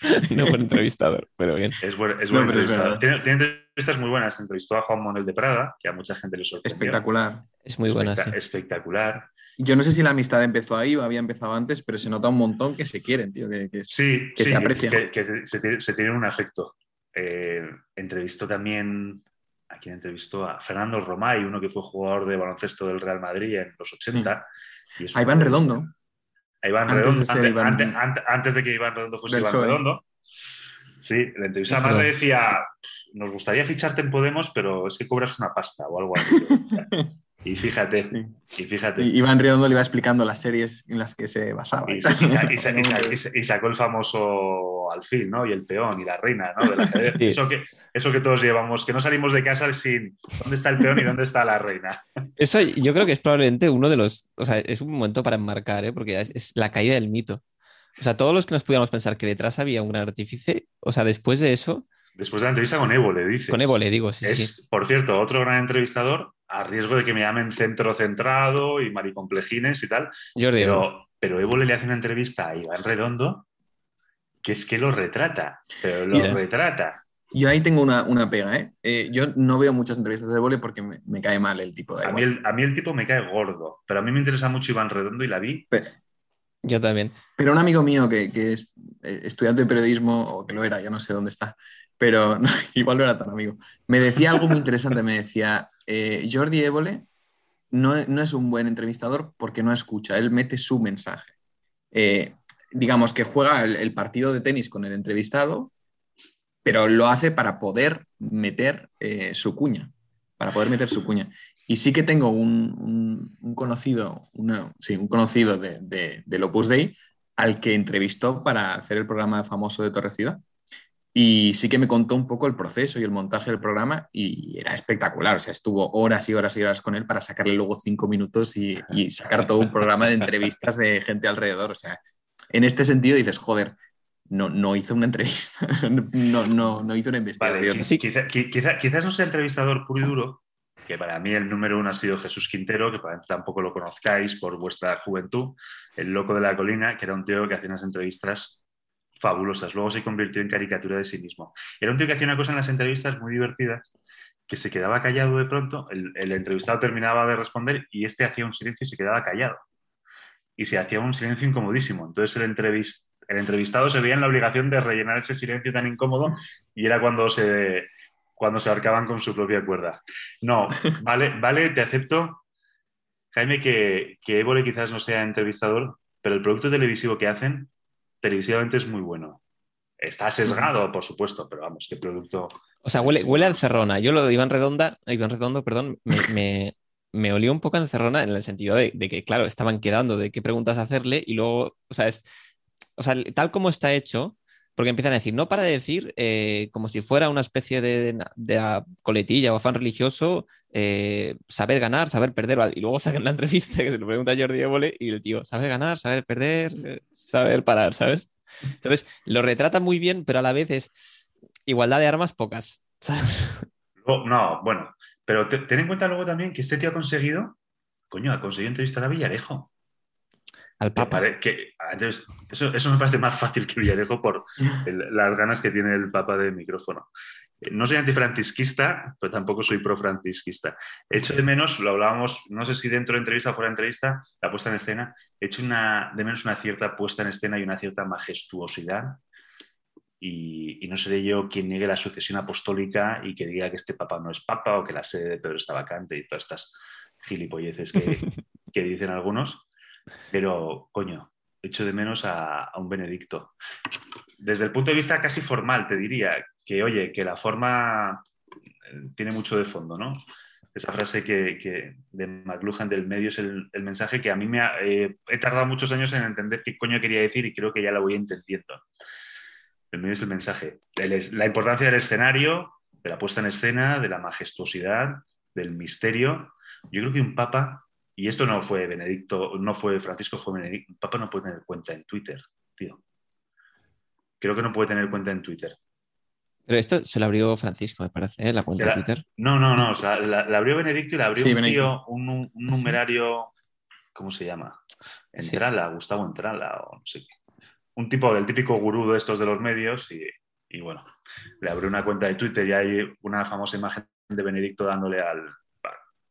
no buen entrevistador, pero bien. Es buen, es buen entrevistador. Tiene, entrevistas muy buenas. Entrevistó a Juan Manuel de Prada, que a mucha gente le sorprendió. Espectacular. Es muy buena, Espectacular. Yo no sé si la amistad empezó ahí o había empezado antes, pero se nota un montón que se quieren, tío, que, que, sí, que se aprecian. Que, se, se, tienen un afecto. Eh, entrevistó también, a quien entrevistó a Fernando Romay, uno que fue jugador de baloncesto del Real Madrid en los 80. Ahí van Redondo. Antes de que Iván Redondo fuese Iván Redondo. Sí, la entrevista más le decía, nos gustaría ficharte en Podemos, pero es que cobras una pasta o algo así. Y fíjate, y fíjate. Iván Redondo le iba explicando las series en las que se basaba. Y, sacó el famoso alfil, ¿no? Y el peón y la reina, ¿no? eso, que, eso que todos llevamos, que no salimos de casa sin dónde está el peón y dónde está la reina. Eso yo creo que es probablemente uno de los, o sea, es un momento para enmarcar, ¿eh? Porque es, la caída del mito. O sea, todos los que nos pudiéramos pensar que detrás había un gran artífice, o sea, después de eso... Después de la entrevista con Evo, le dices. Con Evo, le digo, sí. Es, por cierto, otro gran entrevistador, a riesgo de que me llamen centro centrado y maricomplejines y tal. pero, pero Evo le hace una entrevista a Iván Redondo que es que lo retrata, pero lo retrata. Yo ahí tengo una, una pega, ¿eh? ¿eh? Yo no veo muchas entrevistas de Evo porque me, cae mal el tipo de a mí el, a mí el, tipo me cae gordo, pero a mí me interesa mucho Iván Redondo y la vi. yo también. Pero un amigo mío que, que, es eh, estudiante de periodismo, o que lo era, yo no sé dónde está, pero igual no era tan amigo, me decía algo muy interesante, me decía, eh, Jordi Évole no, es un buen entrevistador porque no escucha, él mete su mensaje. Eh, digamos que juega el, partido de tenis con el entrevistado, pero lo hace para poder meter eh, su cuña, para poder meter su cuña. Y sí que tengo un, conocido, un conocido de, de, del Opus Dei al que entrevistó para hacer el programa famoso de Torre Ciudad. Y sí que me contó un poco el proceso y el montaje del programa y era espectacular. O sea, estuvo horas y horas y horas con él para sacarle luego cinco minutos y, sacar todo un programa de entrevistas de gente alrededor. O sea, en este sentido dices, joder, no, no hizo una entrevista, no, no, no hizo una investigación. quizás no sea entrevistador puro y duro, que para mí el número uno ha sido Jesús Quintero, que tampoco lo conozcáis por vuestra juventud, el loco de la colina, que era un tío que hacía unas entrevistas fabulosas. Luego se convirtió en caricatura de sí mismo. Era un tío que hacía una cosa en las entrevistas muy divertidas, que se quedaba callado de pronto, el, entrevistado terminaba de responder y este hacía un silencio y se quedaba callado. Y se hacía un silencio incomodísimo. Entonces el, el entrevistado se veía en la obligación de rellenar ese silencio tan incómodo y era cuando se, cuando se arcaban con su propia cuerda. No, vale, vale, te acepto, Jaime, que, que Évole quizás no sea entrevistador, pero el producto televisivo que hacen televisivamente es muy bueno. Está sesgado, por supuesto, pero vamos, qué producto. O sea, huele, huele a encerrona. Yo lo de Iván Redonda, Iván Redondo, perdón, me, me, olió un poco a encerrona en el sentido de, que, claro, estaban quedando de qué preguntas hacerle y luego, o sea, es, o sea, tal como está hecho, porque empiezan a decir, no para de decir, eh, como si fuera una especie de, coletilla o afán religioso, eh, saber ganar, saber perder. Y luego sacan la entrevista que se lo pregunta a Jordi Évole y el tío, saber ganar, saber perder, eh, saber parar, ¿sabes? Entonces, lo retrata muy bien, pero a la vez es igualdad de armas pocas. No, bueno, pero ten en cuenta luego también que este tío ha conseguido, coño, ha conseguido entrevistar a Villarejo al Papa. Que, eso, eso, me parece más fácil que Villarejo por las ganas que tiene el Papa de micrófono. Eh, no soy antifrancisquista, pero tampoco soy profrancisquista. Echo de menos, lo hablábamos, no sé si dentro de entrevista o fuera de entrevista, la puesta en escena, hecho una, de menos una cierta puesta en escena y una cierta majestuosidad. Y, y, no seré yo quien niegue la sucesión apostólica y que diga que este papa no es papa o que la sede de Pedro está vacante y todas estas gilipolleces que, que dicen algunos. Pero, coño, echo de menos a, un Benedicto. Desde el punto de vista casi formal, te diría que, oye, que la forma eh, tiene mucho de fondo, ¿no? Esa frase que, de McLuhan del medio es el, mensaje que a mí me ha, eh, he tardado muchos años en entender qué coño quería decir y creo que ya lo voy entendiendo. El medio es el mensaje. la importancia del escenario, de la puesta en escena, de la majestuosidad, del misterio. Yo creo que un papa y esto no fue Benedicto, no fue Francisco, fue Benedicto. El Papa no puede tener cuenta en Twitter, tío. Creo que no puede tener cuenta en Twitter. Pero esto se lo abrió Francisco, me parece, ¿eh? la cuenta de Twitter. No, no, no. O sea, la, abrió Benedicto y la abrió un, tío, un, numerario. ¿Cómo se llama? Entrala, Gustavo Entrala, o no sé qué. Un tipo del típico gurú de estos de los medios y, y bueno, le abrió una cuenta de Twitter y hay una famosa imagen de Benedicto dándole al,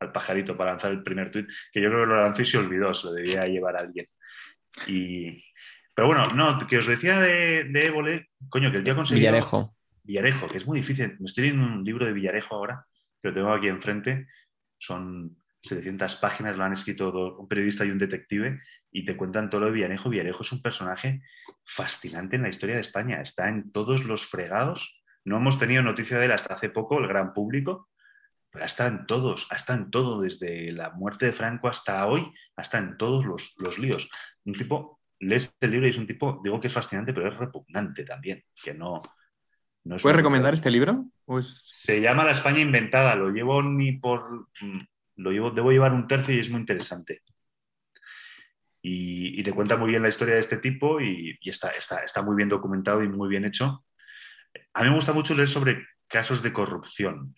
al pajarito para lanzar el primer tweet, que yo creo que lo lanzó y se olvidó, se lo debía llevar a alguien. Y... Pero bueno, no, que os decía de, de Évole, coño, que el ha conseguido... Villarejo. Villarejo, que es muy difícil. Me estoy leyendo un libro de Villarejo ahora, que lo tengo aquí enfrente. Son 700 páginas, lo han escrito un periodista y un detective, y te cuentan todo lo de Villarejo. Villarejo es un personaje fascinante en la historia de España. Está en todos los fregados. No hemos tenido noticia de él hasta hace poco, el gran público, pero hasta en todos, hasta en todo, desde la muerte de Franco hasta hoy, hasta en todos los, los líos. Un tipo, lees el libro y es un tipo, digo que es fascinante, pero es repugnante también, que no... no ¿Puedes recomendar este libro? Se llama La España inventada, lo llevo ni por... Mm, lo llevo, debo llevar un tercio y es muy interesante. Y, te cuenta muy bien la historia de este tipo y, está, está, está, muy bien documentado y muy bien hecho. A mí me gusta mucho leer sobre casos de corrupción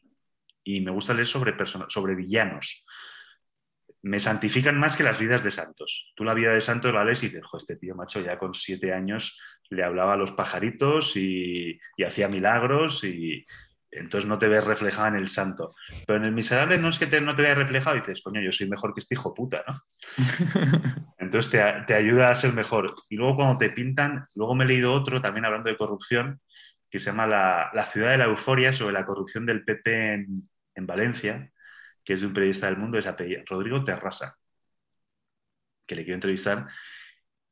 y me gusta leer sobre, sobre villanos. Me santifican más que las vidas de santos. Tú la vida de santos la lees y dices, este tío macho ya con siete años le hablaba a los pajaritos y, hacía milagros y entonces no te ves reflejada en el santo. Pero en el miserable no es que te, no te veas reflejado y dices, coño, yo soy mejor que este hijo puta, ¿no? Entonces te, ayuda a ser mejor. Y luego cuando te pintan, luego me he leído otro también hablando de corrupción, que se llama la, la, ciudad de la euforia sobre la corrupción del PP en, en Valencia, que es de un periodista del mundo, es Rodrigo Terrasa, que le quiero entrevistar,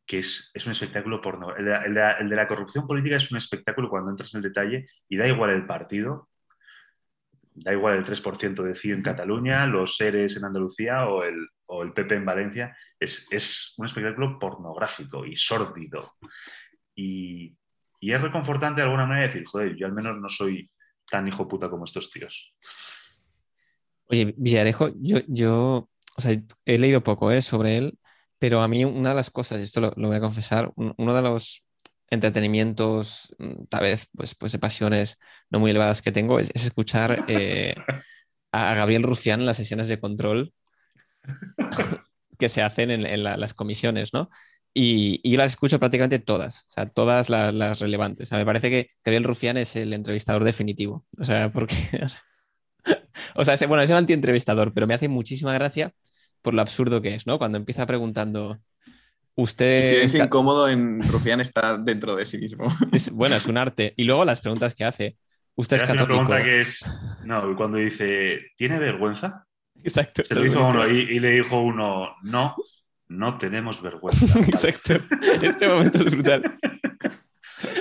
que es, es un espectáculo porno. El de, el, de, la corrupción política es un espectáculo cuando entras en el detalle y da igual el partido, da igual el 3% de CIO en Cataluña, los seres en Andalucía o el, o el PP en Valencia, es, es, un espectáculo pornográfico y sórdido. Y, y, es reconfortante de alguna manera decir, joder, yo al menos no soy tan hijo puta como estos tíos. Oye, Villarejo, yo, yo o sea, he leído poco ¿eh? sobre él, pero a mí una de las cosas, y esto lo, voy a confesar, uno de los entretenimientos, mm, tal vez, pues, pues de pasiones no muy elevadas que tengo, es, escuchar eh, a Gabriel Rufián en las sesiones de control que se hacen en, las comisiones, ¿no? Y, y, yo las escucho prácticamente todas, o sea, todas las, relevantes. O sea, me parece que Gabriel Rufián es el entrevistador definitivo, o sea, porque... bueno, es el anti-entrevistador, pero me hace muchísima gracia por lo absurdo que es, ¿no? Cuando empieza preguntando, usted... El silencio incómodo en Rufián está dentro de sí mismo. bueno, es un arte. Y luego las preguntas que hace. Usted es católico. Una pregunta que es, no, cuando dice, ¿tiene vergüenza? Exacto. Se lo hizo uno y, le dijo uno, no, no tenemos vergüenza. Exacto. Este momento es brutal.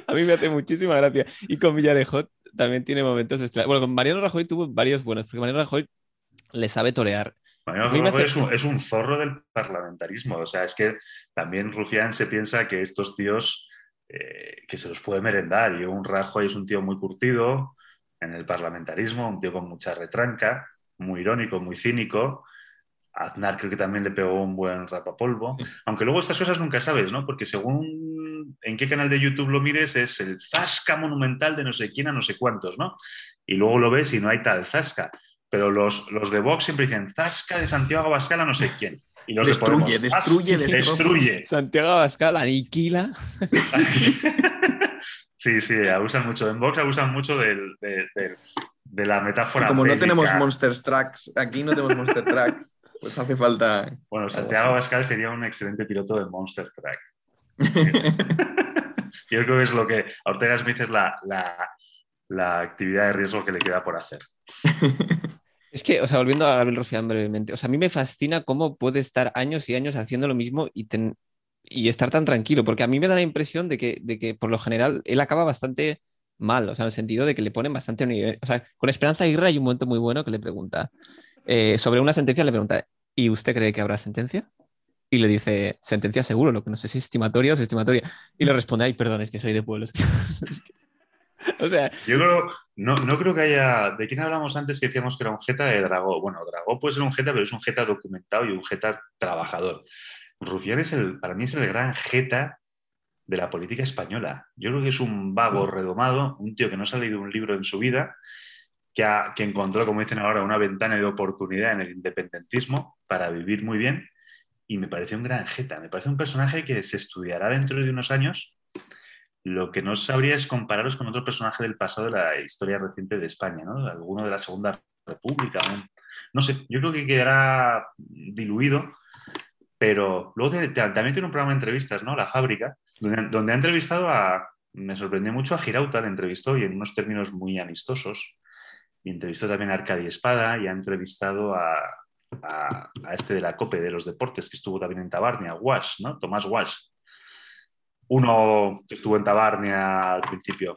A mí me hace muchísima gracia. Y con Villarejo también tiene momentos extraños. Bueno, con Mariano Rajoy tuvo varios buenos, porque Mariano Rajoy le sabe torear. Mariano Rajoy es, un, zorro del parlamentarismo. O sea, es que también Rufián se piensa que estos tíos eh, que se los puede merendar. Y un Rajoy es un tío muy curtido en el parlamentarismo, un tío con mucha retranca, muy irónico, muy cínico. Aznar creo que también le pegó un buen rapapolvo. Aunque luego estas cosas nunca sabes, ¿no? Porque según en qué canal de YouTube lo mires, es el zasca monumental de no sé quién a no sé cuántos, ¿no? Y luego lo ves y no hay tal zasca. Pero los, los de Vox siempre dicen zasca de Santiago Abascal a no sé quién. Y los destruye, de destruye, destruye, destruye. Santiago Abascal aniquila. sí, sí, abusan mucho. En Vox abusan mucho del, del, del, de la metáfora. como no tenemos Monster Tracks, aquí no tenemos Monster Tracks, pues hace falta. Bueno, Santiago Abascal sería un excelente piloto de Monster Track. Yo creo que es lo que Ortega Smith es la, la, la actividad de riesgo que le queda por hacer. Es que, o sea, volviendo a Gabriel Rufián brevemente, o sea, a mí me fascina cómo puede estar años y años haciendo lo mismo y, ten... y estar tan tranquilo, porque a mí me da la impresión de que, de que por lo general él acaba bastante mal, o sea, en el sentido de que le ponen bastante. O sea, con Esperanza Aguirre hay un momento muy bueno que le pregunta eh, sobre una sentencia, le pregunta, ¿y usted cree que habrá sentencia? Y le dice, sentencia seguro, lo que no sé si es estimatoria o es estimatoria. Y le responde, ay, perdón, es que soy de pueblos. o sea. Yo creo, no, no, creo que haya. ¿De quién hablamos antes que decíamos que era un jeta de Dragó? Bueno, Dragó puede ser un jeta, pero es un jeta documentado y un jeta trabajador. Rufián es el, para mí es el gran jeta de la política española. Yo creo que es un vago redomado, un tío que no ha leído un libro en su vida, que, ha, que encontró, como dicen ahora, una ventana de oportunidad en el independentismo para vivir muy bien. Y me parece un gran jeta, me parece un personaje que se estudiará dentro de unos años lo que no sabría es compararos con otro personaje del pasado de la historia reciente de España, ¿no? Alguno de la Segunda República. No sé, yo creo que quedará diluido, pero luego también tiene un programa de entrevistas, ¿no? La Fábrica, donde, ha entrevistado a, me sorprendió mucho a Girauta, le entrevistó y en unos términos muy amistosos. Y entrevistó también a Arcadi Espada y ha entrevistado a, a, a, este de la COPE de los deportes, que estuvo también en Tabarnia, Wash, ¿no? Tomás Wash uno que estuvo en Tabarnia al principio.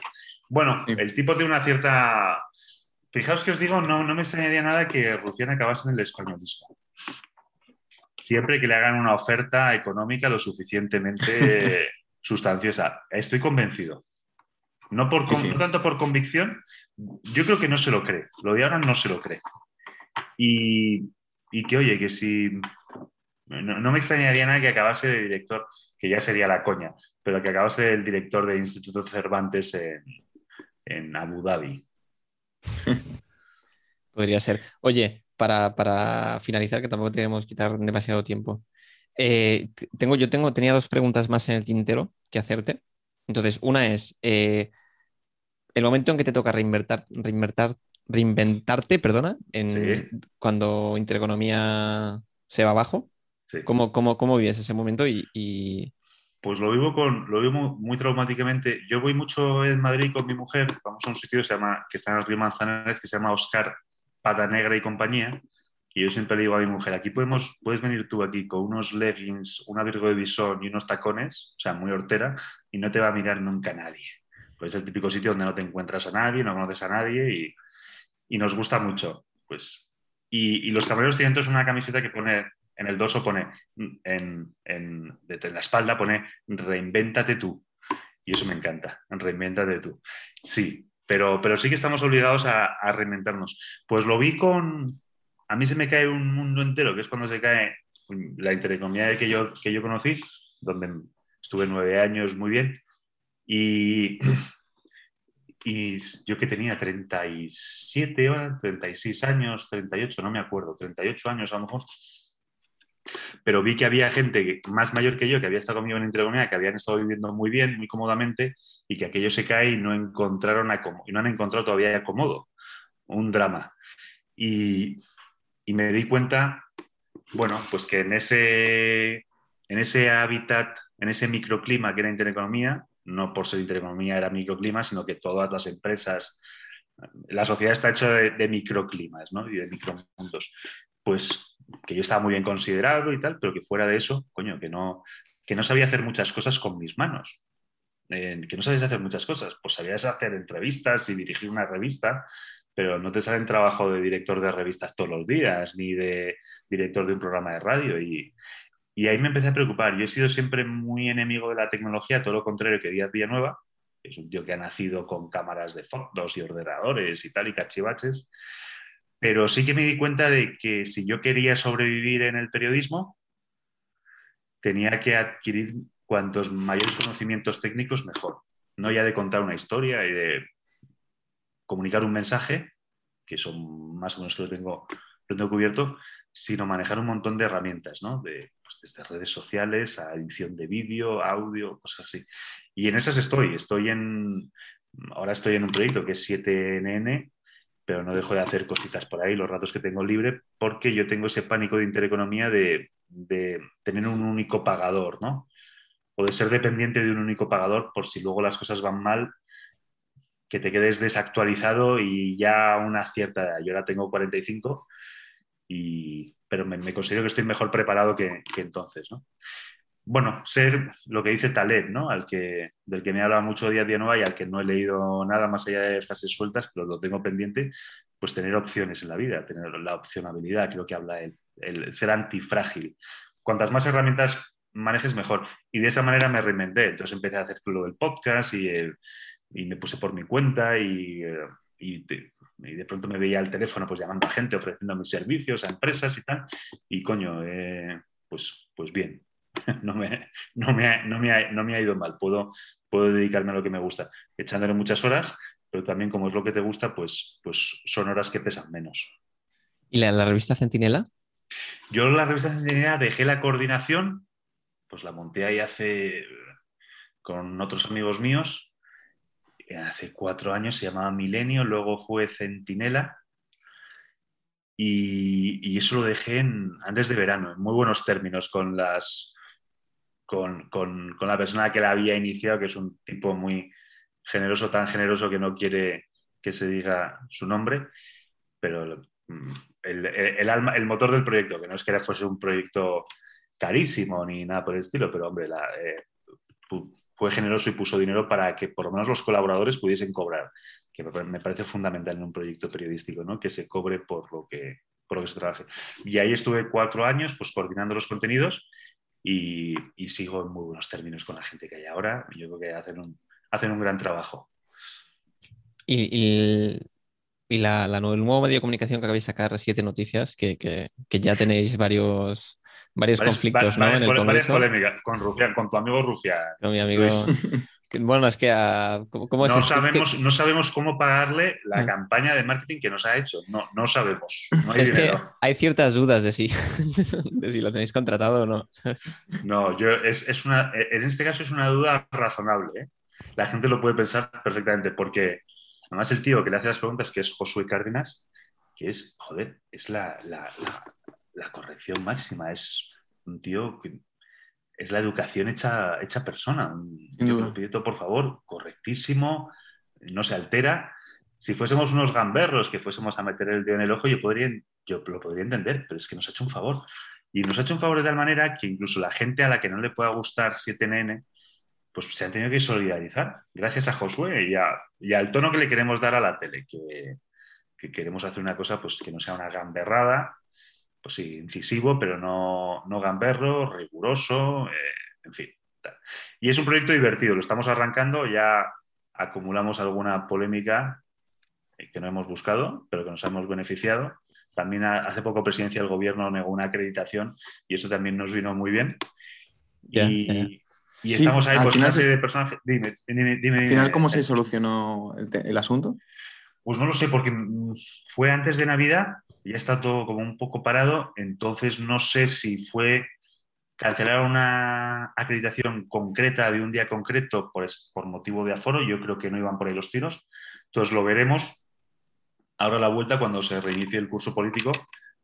Bueno, sí. el tipo tiene una cierta... Fijaos que os digo, no, no me extrañaría nada que Rufián acabase en el españolismo. Siempre que le hagan una oferta económica lo suficientemente sustanciosa. Estoy convencido. No, por, sí, sí. no tanto por convicción, yo creo que no se lo cree. Lo de ahora no se lo cree. Y, y que, oye, que si... No, me extrañaría nada que acabase de director, que ya sería la coña, pero que acabase el director del Instituto Cervantes en, en Abu Dhabi. Podría ser. Oye, para, para, finalizar, que tampoco tenemos que quitar demasiado tiempo. Eh, tengo, yo tengo, tenía dos preguntas más en el tintero que hacerte. Entonces, una es eh, el momento en que te toca reinvertar, reinvertar, reinventarte, perdona, en, sí. cuando Intereconomía se va abajo. Sí. ¿Cómo, cómo, cómo vives ese momento? Y, y, Pues lo vivo, con, lo vivo muy, muy, traumáticamente. Yo voy mucho en Madrid con mi mujer, vamos a un sitio que, se llama, que está en el río Manzanares, que se llama Oscar Pata Negra y compañía. Y yo siempre le digo a mi mujer, aquí podemos, puedes venir tú aquí con unos leggings, un abrigo de visón y unos tacones, o sea, muy hortera, y no te va a mirar nunca nadie. Pues es el típico sitio donde no te encuentras a nadie, no conoces a nadie y, y nos gusta mucho. Pues, y, los camareros tienen todos una camiseta que pone en el dorso pone, en, en, en, la espalda pone, reinvéntate tú. Y eso me encanta, reinvéntate tú. Sí, pero, pero sí que estamos obligados a, a, reinventarnos. Pues lo vi con, a mí se me cae un mundo entero, que es cuando se cae la intereconomía que yo, que yo conocí, donde estuve nueve años muy bien. Y, y yo que tenía 37, 36 años, 38, no me acuerdo, 38 años a lo mejor pero vi que había gente más mayor que yo que había estado conmigo en Intereconomía, que habían estado viviendo muy bien, muy cómodamente, y que aquello se cae y no encontraron y no han encontrado todavía acomodo. Un drama. Y, y, me di cuenta, bueno, pues que en ese, en ese hábitat, en ese microclima que era Intereconomía, no por ser Intereconomía era microclima, sino que todas las empresas, la sociedad está hecha de, microclimas ¿no? y de micromundos. Pues que yo estaba muy bien considerado y tal, pero que fuera de eso, coño, que no, que no sabía hacer muchas cosas con mis manos. Eh, que no sabías hacer muchas cosas. Pues sabías hacer entrevistas y dirigir una revista, pero no te salen trabajo de director de revistas todos los días, ni de director de un programa de radio. Y, Y ahí me empecé a preocupar. Yo he sido siempre muy enemigo de la tecnología, todo lo contrario que Díaz Villanueva, que es un tío que ha nacido con cámaras de fotos y ordenadores y tal, y cachivaches. Pero sí que me di cuenta de que si yo quería sobrevivir en el periodismo, tenía que adquirir cuantos mayores conocimientos técnicos, mejor. No ya de contar una historia y de comunicar un mensaje, que son más o menos que lo tengo, lo tengo cubierto, sino manejar un montón de herramientas, ¿no? Pues, desde redes sociales a edición de vídeo, audio, cosas así. Y en esas estoy, estoy en, ahora estoy en un proyecto que es 7NN, pero no dejo de hacer cositas por ahí los ratos que tengo libre, porque yo tengo ese pánico de intereconomía de, de tener un único pagador, ¿no? O de ser dependiente de un único pagador por si luego las cosas van mal, que te quedes desactualizado y ya una cierta edad. Yo ahora tengo 45 pero me, considero que estoy mejor preparado que, entonces. ¿no? Bueno, ser lo que dice Taleb, ¿no? al que, del que me habla mucho día a día nueva y al que no he leído nada más allá de frases sueltas, pero lo tengo pendiente, pues tener opciones en la vida, tener la opcionabilidad, creo que habla el, el ser antifrágil. Cuantas más herramientas manejes, mejor. Y de esa manera me reinventé. Entonces empecé a hacer lo del podcast y, me puse por mi cuenta y, eh, y y de pronto me veía al teléfono pues llamando a gente, ofreciendo mis servicios a empresas y tal, y coño, eh, pues, pues bien, no me, no, me ha, no, me ha, no me ha ido mal, puedo, puedo dedicarme a lo que me gusta, echándole muchas horas, pero también como es lo que te gusta, pues, pues son horas que pesan menos. ¿Y la, la revista Centinela? Yo la revista Centinela dejé la coordinación, pues la monté ahí hace con otros amigos míos hace cuatro años, se llamaba Milenio, luego fue Centinela. Y, eso lo dejé antes de verano, en muy buenos términos, con, las, con, la persona que la había iniciado, que es un tipo muy generoso, tan generoso que no quiere que se diga su nombre, pero mm, el, alma, el motor del proyecto, que no es que fuese un proyecto carísimo ni nada por el estilo, pero hombre, la, eh, fue generoso y puso dinero para que por lo menos los colaboradores pudiesen cobrar, que me parece fundamental en un proyecto periodístico, ¿no? que se cobre por lo que, por lo que se trabaje. Y ahí estuve cuatro años pues, coordinando los contenidos y, sigo en muy buenos términos con la gente que hay ahora. Yo creo que hacen un, hacen un gran trabajo. Y, y, la, el nuevo medio de comunicación que acabáis de sacar, Siete Noticias, que, que ya tenéis varios varios conflictos, ¿no? en el Congreso. polémicas con Rufián, con tu amigo Rufián. Con mi amigo. Bueno, es que ah, ¿cómo es no, sabemos, no sabemos cómo pagarle la ah. campaña de marketing que nos ha hecho. No, no sabemos. es que hay ciertas dudas de si, de si lo tenéis contratado o no. No, yo es, es, una, en este caso es una duda razonable. ¿eh? La gente lo puede pensar perfectamente porque además el tío que le hace las preguntas, que es Josué Cárdenas, que es, joder, es la, la, la corrección máxima. Es un tío que es la educación hecha, hecha persona. Un tío por favor, correctísimo, no se altera. Si fuésemos unos gamberros que fuésemos a meter el dedo en el ojo, yo, podría, yo lo podría entender, pero es que nos ha hecho un favor. Y nos ha hecho un favor de tal manera que incluso la gente a la que no le pueda gustar 7NN, pues se han tenido que solidarizar, gracias a Josué y, y al tono que le queremos dar a la tele, que, que, queremos hacer una cosa pues, que no sea una gamberrada, pues sí, incisivo, pero no, no gamberro, riguroso, eh, en fin. Y es un proyecto divertido, lo estamos arrancando, ya acumulamos alguna polémica eh, que no hemos buscado, pero que nos hemos beneficiado. También hace poco Presidencia del Gobierno negó una acreditación y eso también nos vino muy bien. y, estamos ahí por una serie de personajes. Dime, dime, dime. Al final, ¿cómo se solucionó el asunto? Pues no lo sé, porque mm, fue antes de Navidad ya está todo como un poco parado, entonces no sé si fue cancelar una acreditación concreta de un día concreto por, por motivo de aforo, yo creo que no iban por ahí los tiros, entonces lo veremos ahora a la vuelta cuando se reinicie el curso político,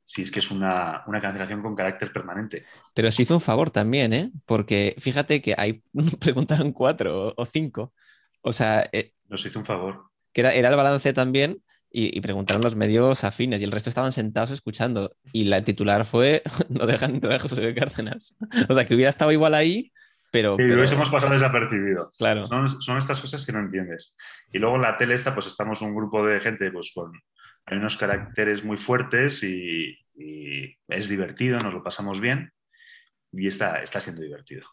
si es que es una, cancelación con carácter permanente. Pero se hizo un favor también, ¿eh? Porque fíjate que hay, preguntaron cuatro o cinco. O sea... Eh, Nos hizo un favor. Que era, era el balance también y, preguntaron los medios afines y el resto estaban sentados escuchando. Y la titular fue: No dejan entrar a José Cárdenas. O sea, que hubiera estado igual ahí, pero. Y lo hubiésemos pasado desapercibido. Claro. Son, estas cosas que no entiendes. Y luego en la tele, esta, pues estamos un grupo de gente pues con. Hay unos caracteres muy fuertes y, es divertido, nos lo pasamos bien. y está, está siendo divertido.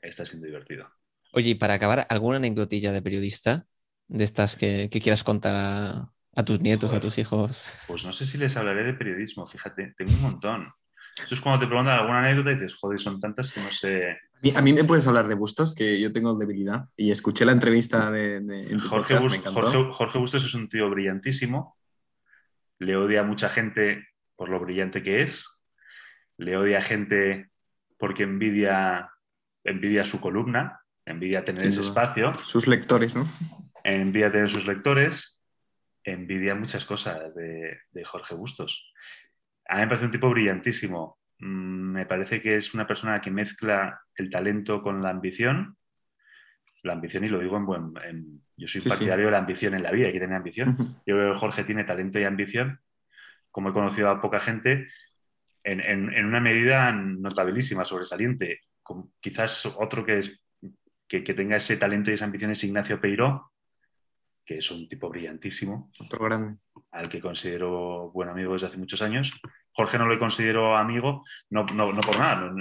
Está siendo divertido. Oye, y para acabar, ¿alguna anecdotilla de periodista de estas que, quieras contar a, tus nietos, a tus hijos? Pues no sé si les hablaré de periodismo, fíjate, tengo un montón. Eso es cuando te preguntan alguna anécdota y dices, joder, son tantas que no sé. A mí, me puedes hablar de Bustos, que yo tengo debilidad. Y escuché la entrevista de, Jorge, Jorge, Bustos es un tío brillantísimo. Le odia a mucha gente por lo brillante que es. Le odia a gente porque envidia, envidia su columna, envidia tener ese espacio. Sus lectores, ¿no? Envidia tener sus lectores. Envidia muchas cosas de, de Jorge Bustos. A mí me parece un tipo brillantísimo. Mm, me parece que es una persona que mezcla el talento con la ambición. La ambición, y lo digo en buen. yo soy partidario de la ambición en la vida, hay que tener ambición. Yo creo que Jorge tiene talento y ambición, como he conocido a poca gente, en, una medida notabilísima, sobresaliente. quizás otro que, es, que, que, tenga ese talento y esa ambición es Ignacio Peiró, que es un tipo brillantísimo. Otro grande. Al que considero buen amigo desde hace muchos años. Jorge no lo considero amigo, no, no, por nada.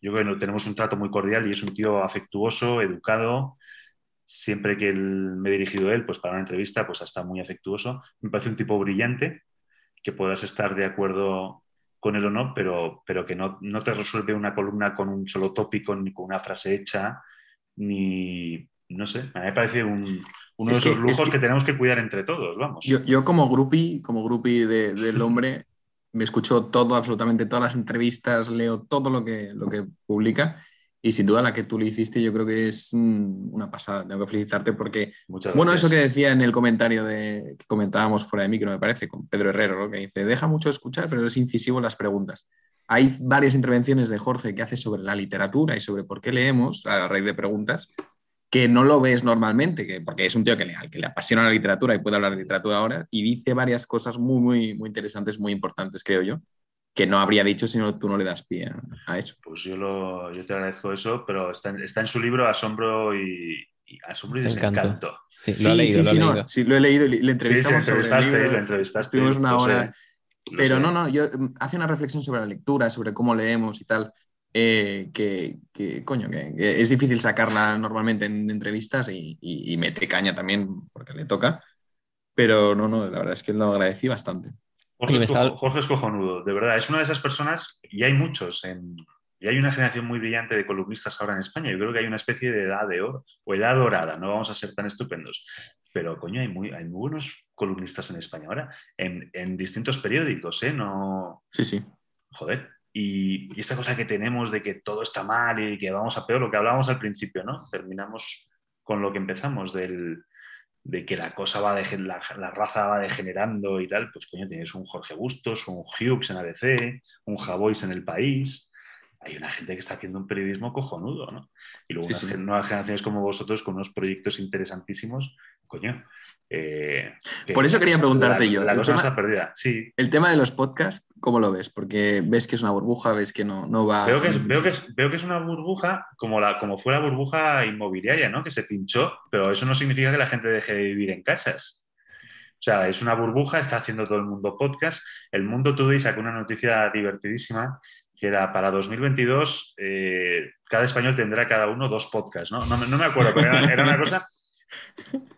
yo creo que tenemos un trato muy cordial y es un tío afectuoso, educado. Siempre que me he dirigido a él, pues para una entrevista, pues hasta muy afectuoso. Me parece un tipo brillante, que puedas estar de acuerdo con él o no, pero, pero que no, no te resuelve una columna con un solo tópico, ni con una frase hecha, ni, no sé, a mí me parece un, uno de esos lujos que, tenemos que cuidar entre todos, vamos. Yo, yo como grupi, como grupi del hombre, me escucho todo, absolutamente todas las entrevistas, leo todo lo que, lo que publica y sin duda la que tú le hiciste yo creo que es una pasada. Tengo que felicitarte porque, bueno, eso que decía en el comentario de, que comentábamos fuera de micro, me parece, con Pedro Herrero, que dice, deja mucho escuchar, pero es incisivo en las preguntas. Hay varias intervenciones de Jorge que hace sobre la literatura y sobre por qué leemos a raíz de preguntas que no lo ves normalmente, que, porque es un tío que le, que le apasiona la literatura y puede hablar de literatura ahora, y dice varias cosas muy, muy, muy interesantes, muy importantes, creo yo, que no habría dicho si no, tú no le das pie a, eso. Pues yo, lo, yo te agradezco eso, pero está, está en su libro Asombro y, Asombro y Desencanto. Sí, lo he leído, sí, lo, sí, lo he leído y le entrevistamos sí, sobre el libro, entrevistaste, Estuvimos una hora... pero no, no, yo, hace una reflexión sobre la lectura, sobre cómo leemos y tal, eh, que, coño, que, es difícil sacarla normalmente en entrevistas y, mete caña también porque le toca. Pero no, no, la verdad es que lo agradecí bastante. Jorge, es cojonudo, de verdad, es una de esas personas, y hay muchos, y hay una generación muy brillante de columnistas ahora en España. Yo creo que hay una especie de edad de oro, o edad dorada, no vamos a ser tan estupendos. Pero, coño, hay muy, hay muy buenos columnistas en España ahora, en, en distintos periódicos, ¿eh? No... Sí, sí. Joder, y, esta cosa que tenemos de que todo está mal y que vamos a peor, lo que hablábamos al principio, ¿no? Terminamos con lo que empezamos, del, de que la cosa va de, la, la, raza va degenerando y tal, pues coño, tienes un Jorge Bustos, un Hughes en ABC, un Javois en El País. Hay una gente que está haciendo un periodismo cojonudo, ¿no? Y luego nuevas generaciones como vosotros con unos proyectos interesantísimos, coño, eh, Por eso quería preguntarte yo. La cosa está perdida, sí. El tema de los podcasts, ¿cómo lo ves? Porque ves que es una burbuja, ves que no, no va. Veo que, es, veo, que veo que es una burbuja como, la, como fue la burbuja inmobiliaria, ¿no? Que se pinchó, pero eso no significa que la gente deje de vivir en casas. O sea, es una burbuja, está haciendo todo el mundo podcast. El Mundo Today sacó una noticia divertidísima que era para 2022, eh, cada español tendrá cada uno dos podcasts, ¿no? No, me acuerdo, pero era una cosa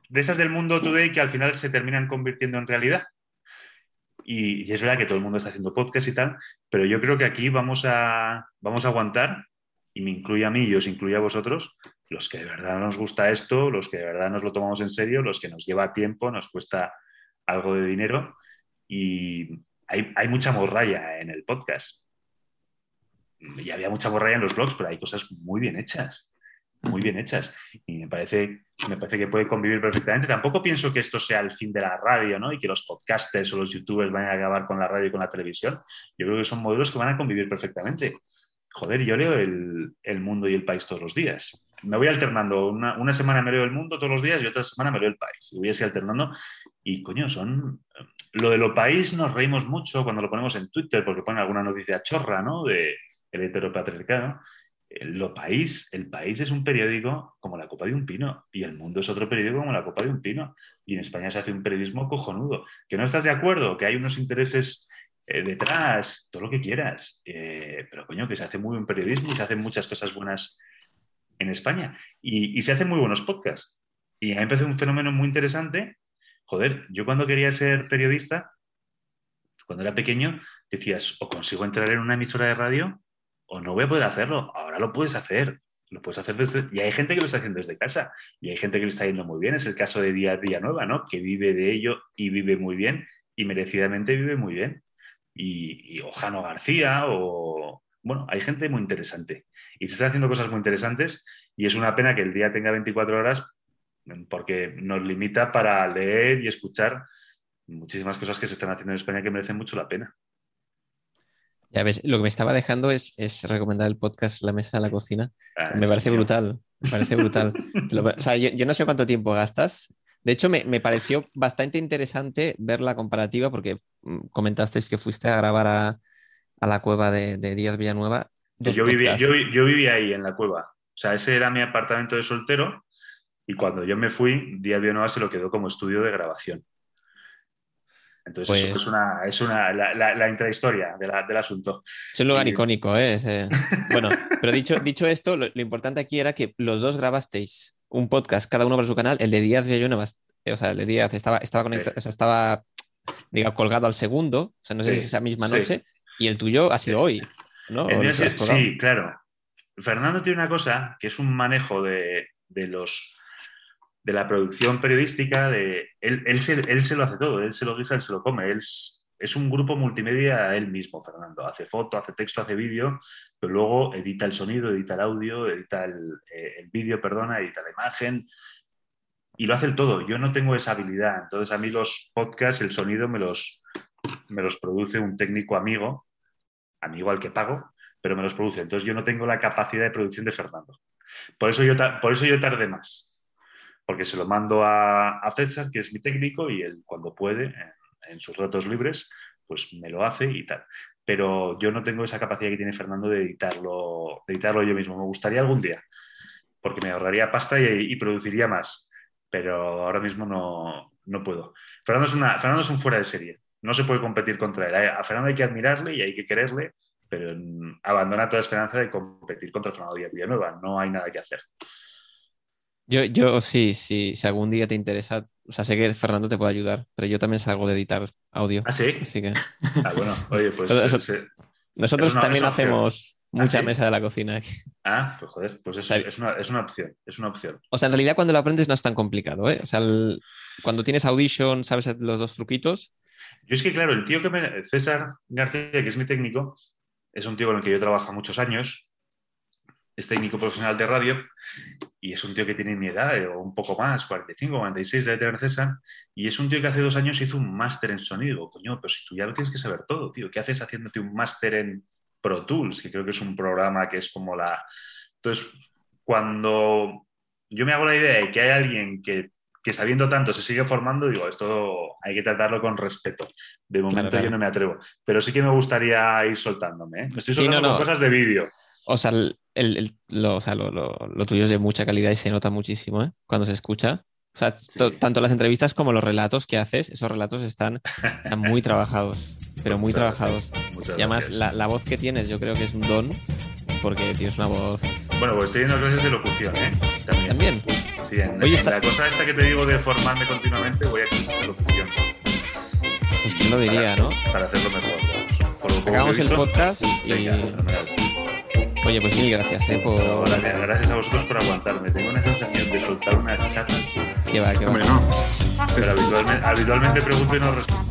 de esas del mundo today que al final se terminan convirtiendo en realidad. Y, es verdad que todo el mundo está haciendo podcast y tal, pero yo creo que aquí vamos a, vamos a aguantar, y me incluye a mí y os incluye a vosotros, los que de verdad nos gusta esto, los que de verdad nos lo tomamos en serio, los que nos lleva tiempo, nos cuesta algo de dinero y hay, hay mucha morralla en el podcast. Y había mucha morralla en los blogs, pero hay cosas muy bien hechas muy bien hechas. Y me parece, me parece que puede convivir perfectamente. Tampoco pienso que esto sea el fin de la radio, ¿no? Y que los podcasters o los youtubers vayan a acabar con la radio y con la televisión. Yo creo que son modelos que van a convivir perfectamente. Joder, yo leo el, mundo y el país todos los días. Me voy alternando. Una, semana me leo el mundo todos los días y otra semana me leo el país. Y voy así alternando. Y coño, son. Lo de lo país nos reímos mucho cuando lo ponemos en Twitter porque ponen alguna noticia chorra, ¿no? De el heteropatriarcado lo país, el país es un periódico como la copa de un pino y el mundo es otro periódico como la copa de un pino. Y en España se hace un periodismo cojonudo. ¿Que no estás de acuerdo? ¿Que hay unos intereses eh, detrás, todo lo que quieras. Eh, pero coño, que se hace muy buen periodismo y se hacen muchas cosas buenas en España. Y, se hacen muy buenos podcasts. Y a mí me parece un fenómeno muy interesante. Joder, yo cuando quería ser periodista, cuando era pequeño, decías, o consigo entrar en una emisora de radio o no voy a poder hacerlo. Ahora lo puedes hacer. Lo puedes hacer desde... Y hay gente que lo está haciendo desde casa. Y hay gente que lo está yendo muy bien. Es el caso de Día Día Nueva, ¿no? Que vive de ello y vive muy bien. Y merecidamente vive muy bien. Y, y Ojano García o... Bueno, hay gente muy interesante y se están haciendo cosas muy interesantes y es una pena que el día tenga 24 horas porque nos limita para leer y escuchar muchísimas cosas que se están haciendo en España que merecen mucho la pena. Ya ves, lo que me estaba dejando es, recomendar el podcast La Mesa de la Cocina. Ah, me parece brutal, me parece brutal. o sea, yo, no sé cuánto tiempo gastas. De hecho, me, pareció bastante interesante ver la comparativa porque mm, comentasteis que fuiste a grabar a, la cueva de, de Díaz Villanueva yo vivía, yo, vivía ahí en la cueva. O sea, ese era mi apartamento de soltero y cuando yo me fui, Día Nueva se lo quedó como estudio de grabación. Entonces, eso pues es, una, es una, la, intrahistoria del asunto. Es un lugar icónico, ¿eh? Bueno, pero dicho, dicho esto, lo, importante aquí era que los dos grabasteis un podcast, cada uno para su canal. El de Díaz Villanueva, o sea, el de Díaz estaba, estaba conectado, o sea, estaba, diga, colgado al segundo, o sea, no sé si es esa misma noche, y el tuyo ha sido hoy sí, claro. Fernando tiene una cosa que es un manejo de, los de la producción periodística, de él, se, lo hace todo, él se lo guisa, él se lo come, él es, un grupo multimedia él mismo, Fernando. Hace foto, hace texto, hace vídeo, pero luego edita el sonido, edita el audio, edita el, eh, el vídeo, perdona, edita la imagen, y lo hace el todo. Yo no tengo esa habilidad. Entonces a mí los podcasts, el sonido me los, me los produce un técnico amigo amigo al que pago, pero me los produce. Entonces yo no tengo la capacidad de producción de Fernando. Por eso yo, por eso yo tardé más, porque se lo mando a, César, que es mi técnico, y él cuando puede, en, sus ratos libres, pues me lo hace y tal. Pero yo no tengo esa capacidad que tiene Fernando de editarlo, editarlo yo mismo. Me gustaría algún día, porque me ahorraría pasta y, produciría más, pero ahora mismo no, no puedo. Fernando es, Fernando es un fuera de serie no se puede competir contra él. A Fernando hay que admirarle y hay que quererle, pero abandona toda esperanza de competir contra Fernando Díaz Villanueva. No hay nada que hacer. Yo, yo sí, sí, si algún día te interesa, o sea, sé que Fernando te puede ayudar, pero yo también salgo de editar audio. ¿Ah, sí? Así que... Ah, bueno, oye, pues... nosotros también hacemos ¿Ah, mucha mesa de la cocina aquí. Ah, pues joder, pues eso es, una, es, una, opción, es una opción. O sea, en realidad cuando lo aprendes no es tan complicado, ¿eh? O sea, cuando tienes Audition, sabes los dos truquitos, yo es que, claro, el tío que me. César García, que es mi técnico, es un tío con el que yo trabajo muchos años. Es técnico profesional de radio y es un tío que tiene mi edad, eh, o un poco más, 45, 46 de tener César. Y es un tío que hace dos años hizo un máster en sonido. Coño, pero si tú ya lo tienes que saber todo, tío. ¿Qué haces haciéndote un máster en Pro Tools? Que creo que es un programa que es como la. Entonces, cuando yo me hago la idea de que hay alguien que que sabiendo tanto se sigue formando, digo, esto hay que tratarlo con respeto. De momento yo no me atrevo, pero sí que me gustaría ir soltándome. ¿eh? estoy soltando cosas de vídeo. O sea, el, lo, tuyo es de mucha calidad y se nota muchísimo ¿eh? cuando se escucha. O sea, tanto las entrevistas como los relatos que haces, esos relatos están, muy trabajados, pero muy trabajados. y además la, la, voz que tienes yo creo que es un don, porque tienes una voz... Bueno, pues estoy en clases de locución, ¿eh? También. Sí, en, la cosa esta que te digo de formarme continuamente, voy a clases de locución. Pues quién lo diría, ¿no? Para hacerlo mejor. Por Hagamos el podcast y... Oye, pues mil gracias, ¿eh? Por... gracias a vosotros por aguantarme. Tengo una sensación de soltar unas chatas que va, que va. Hombre, no. Pero habitualmente, habitualmente pregunto y no respondo.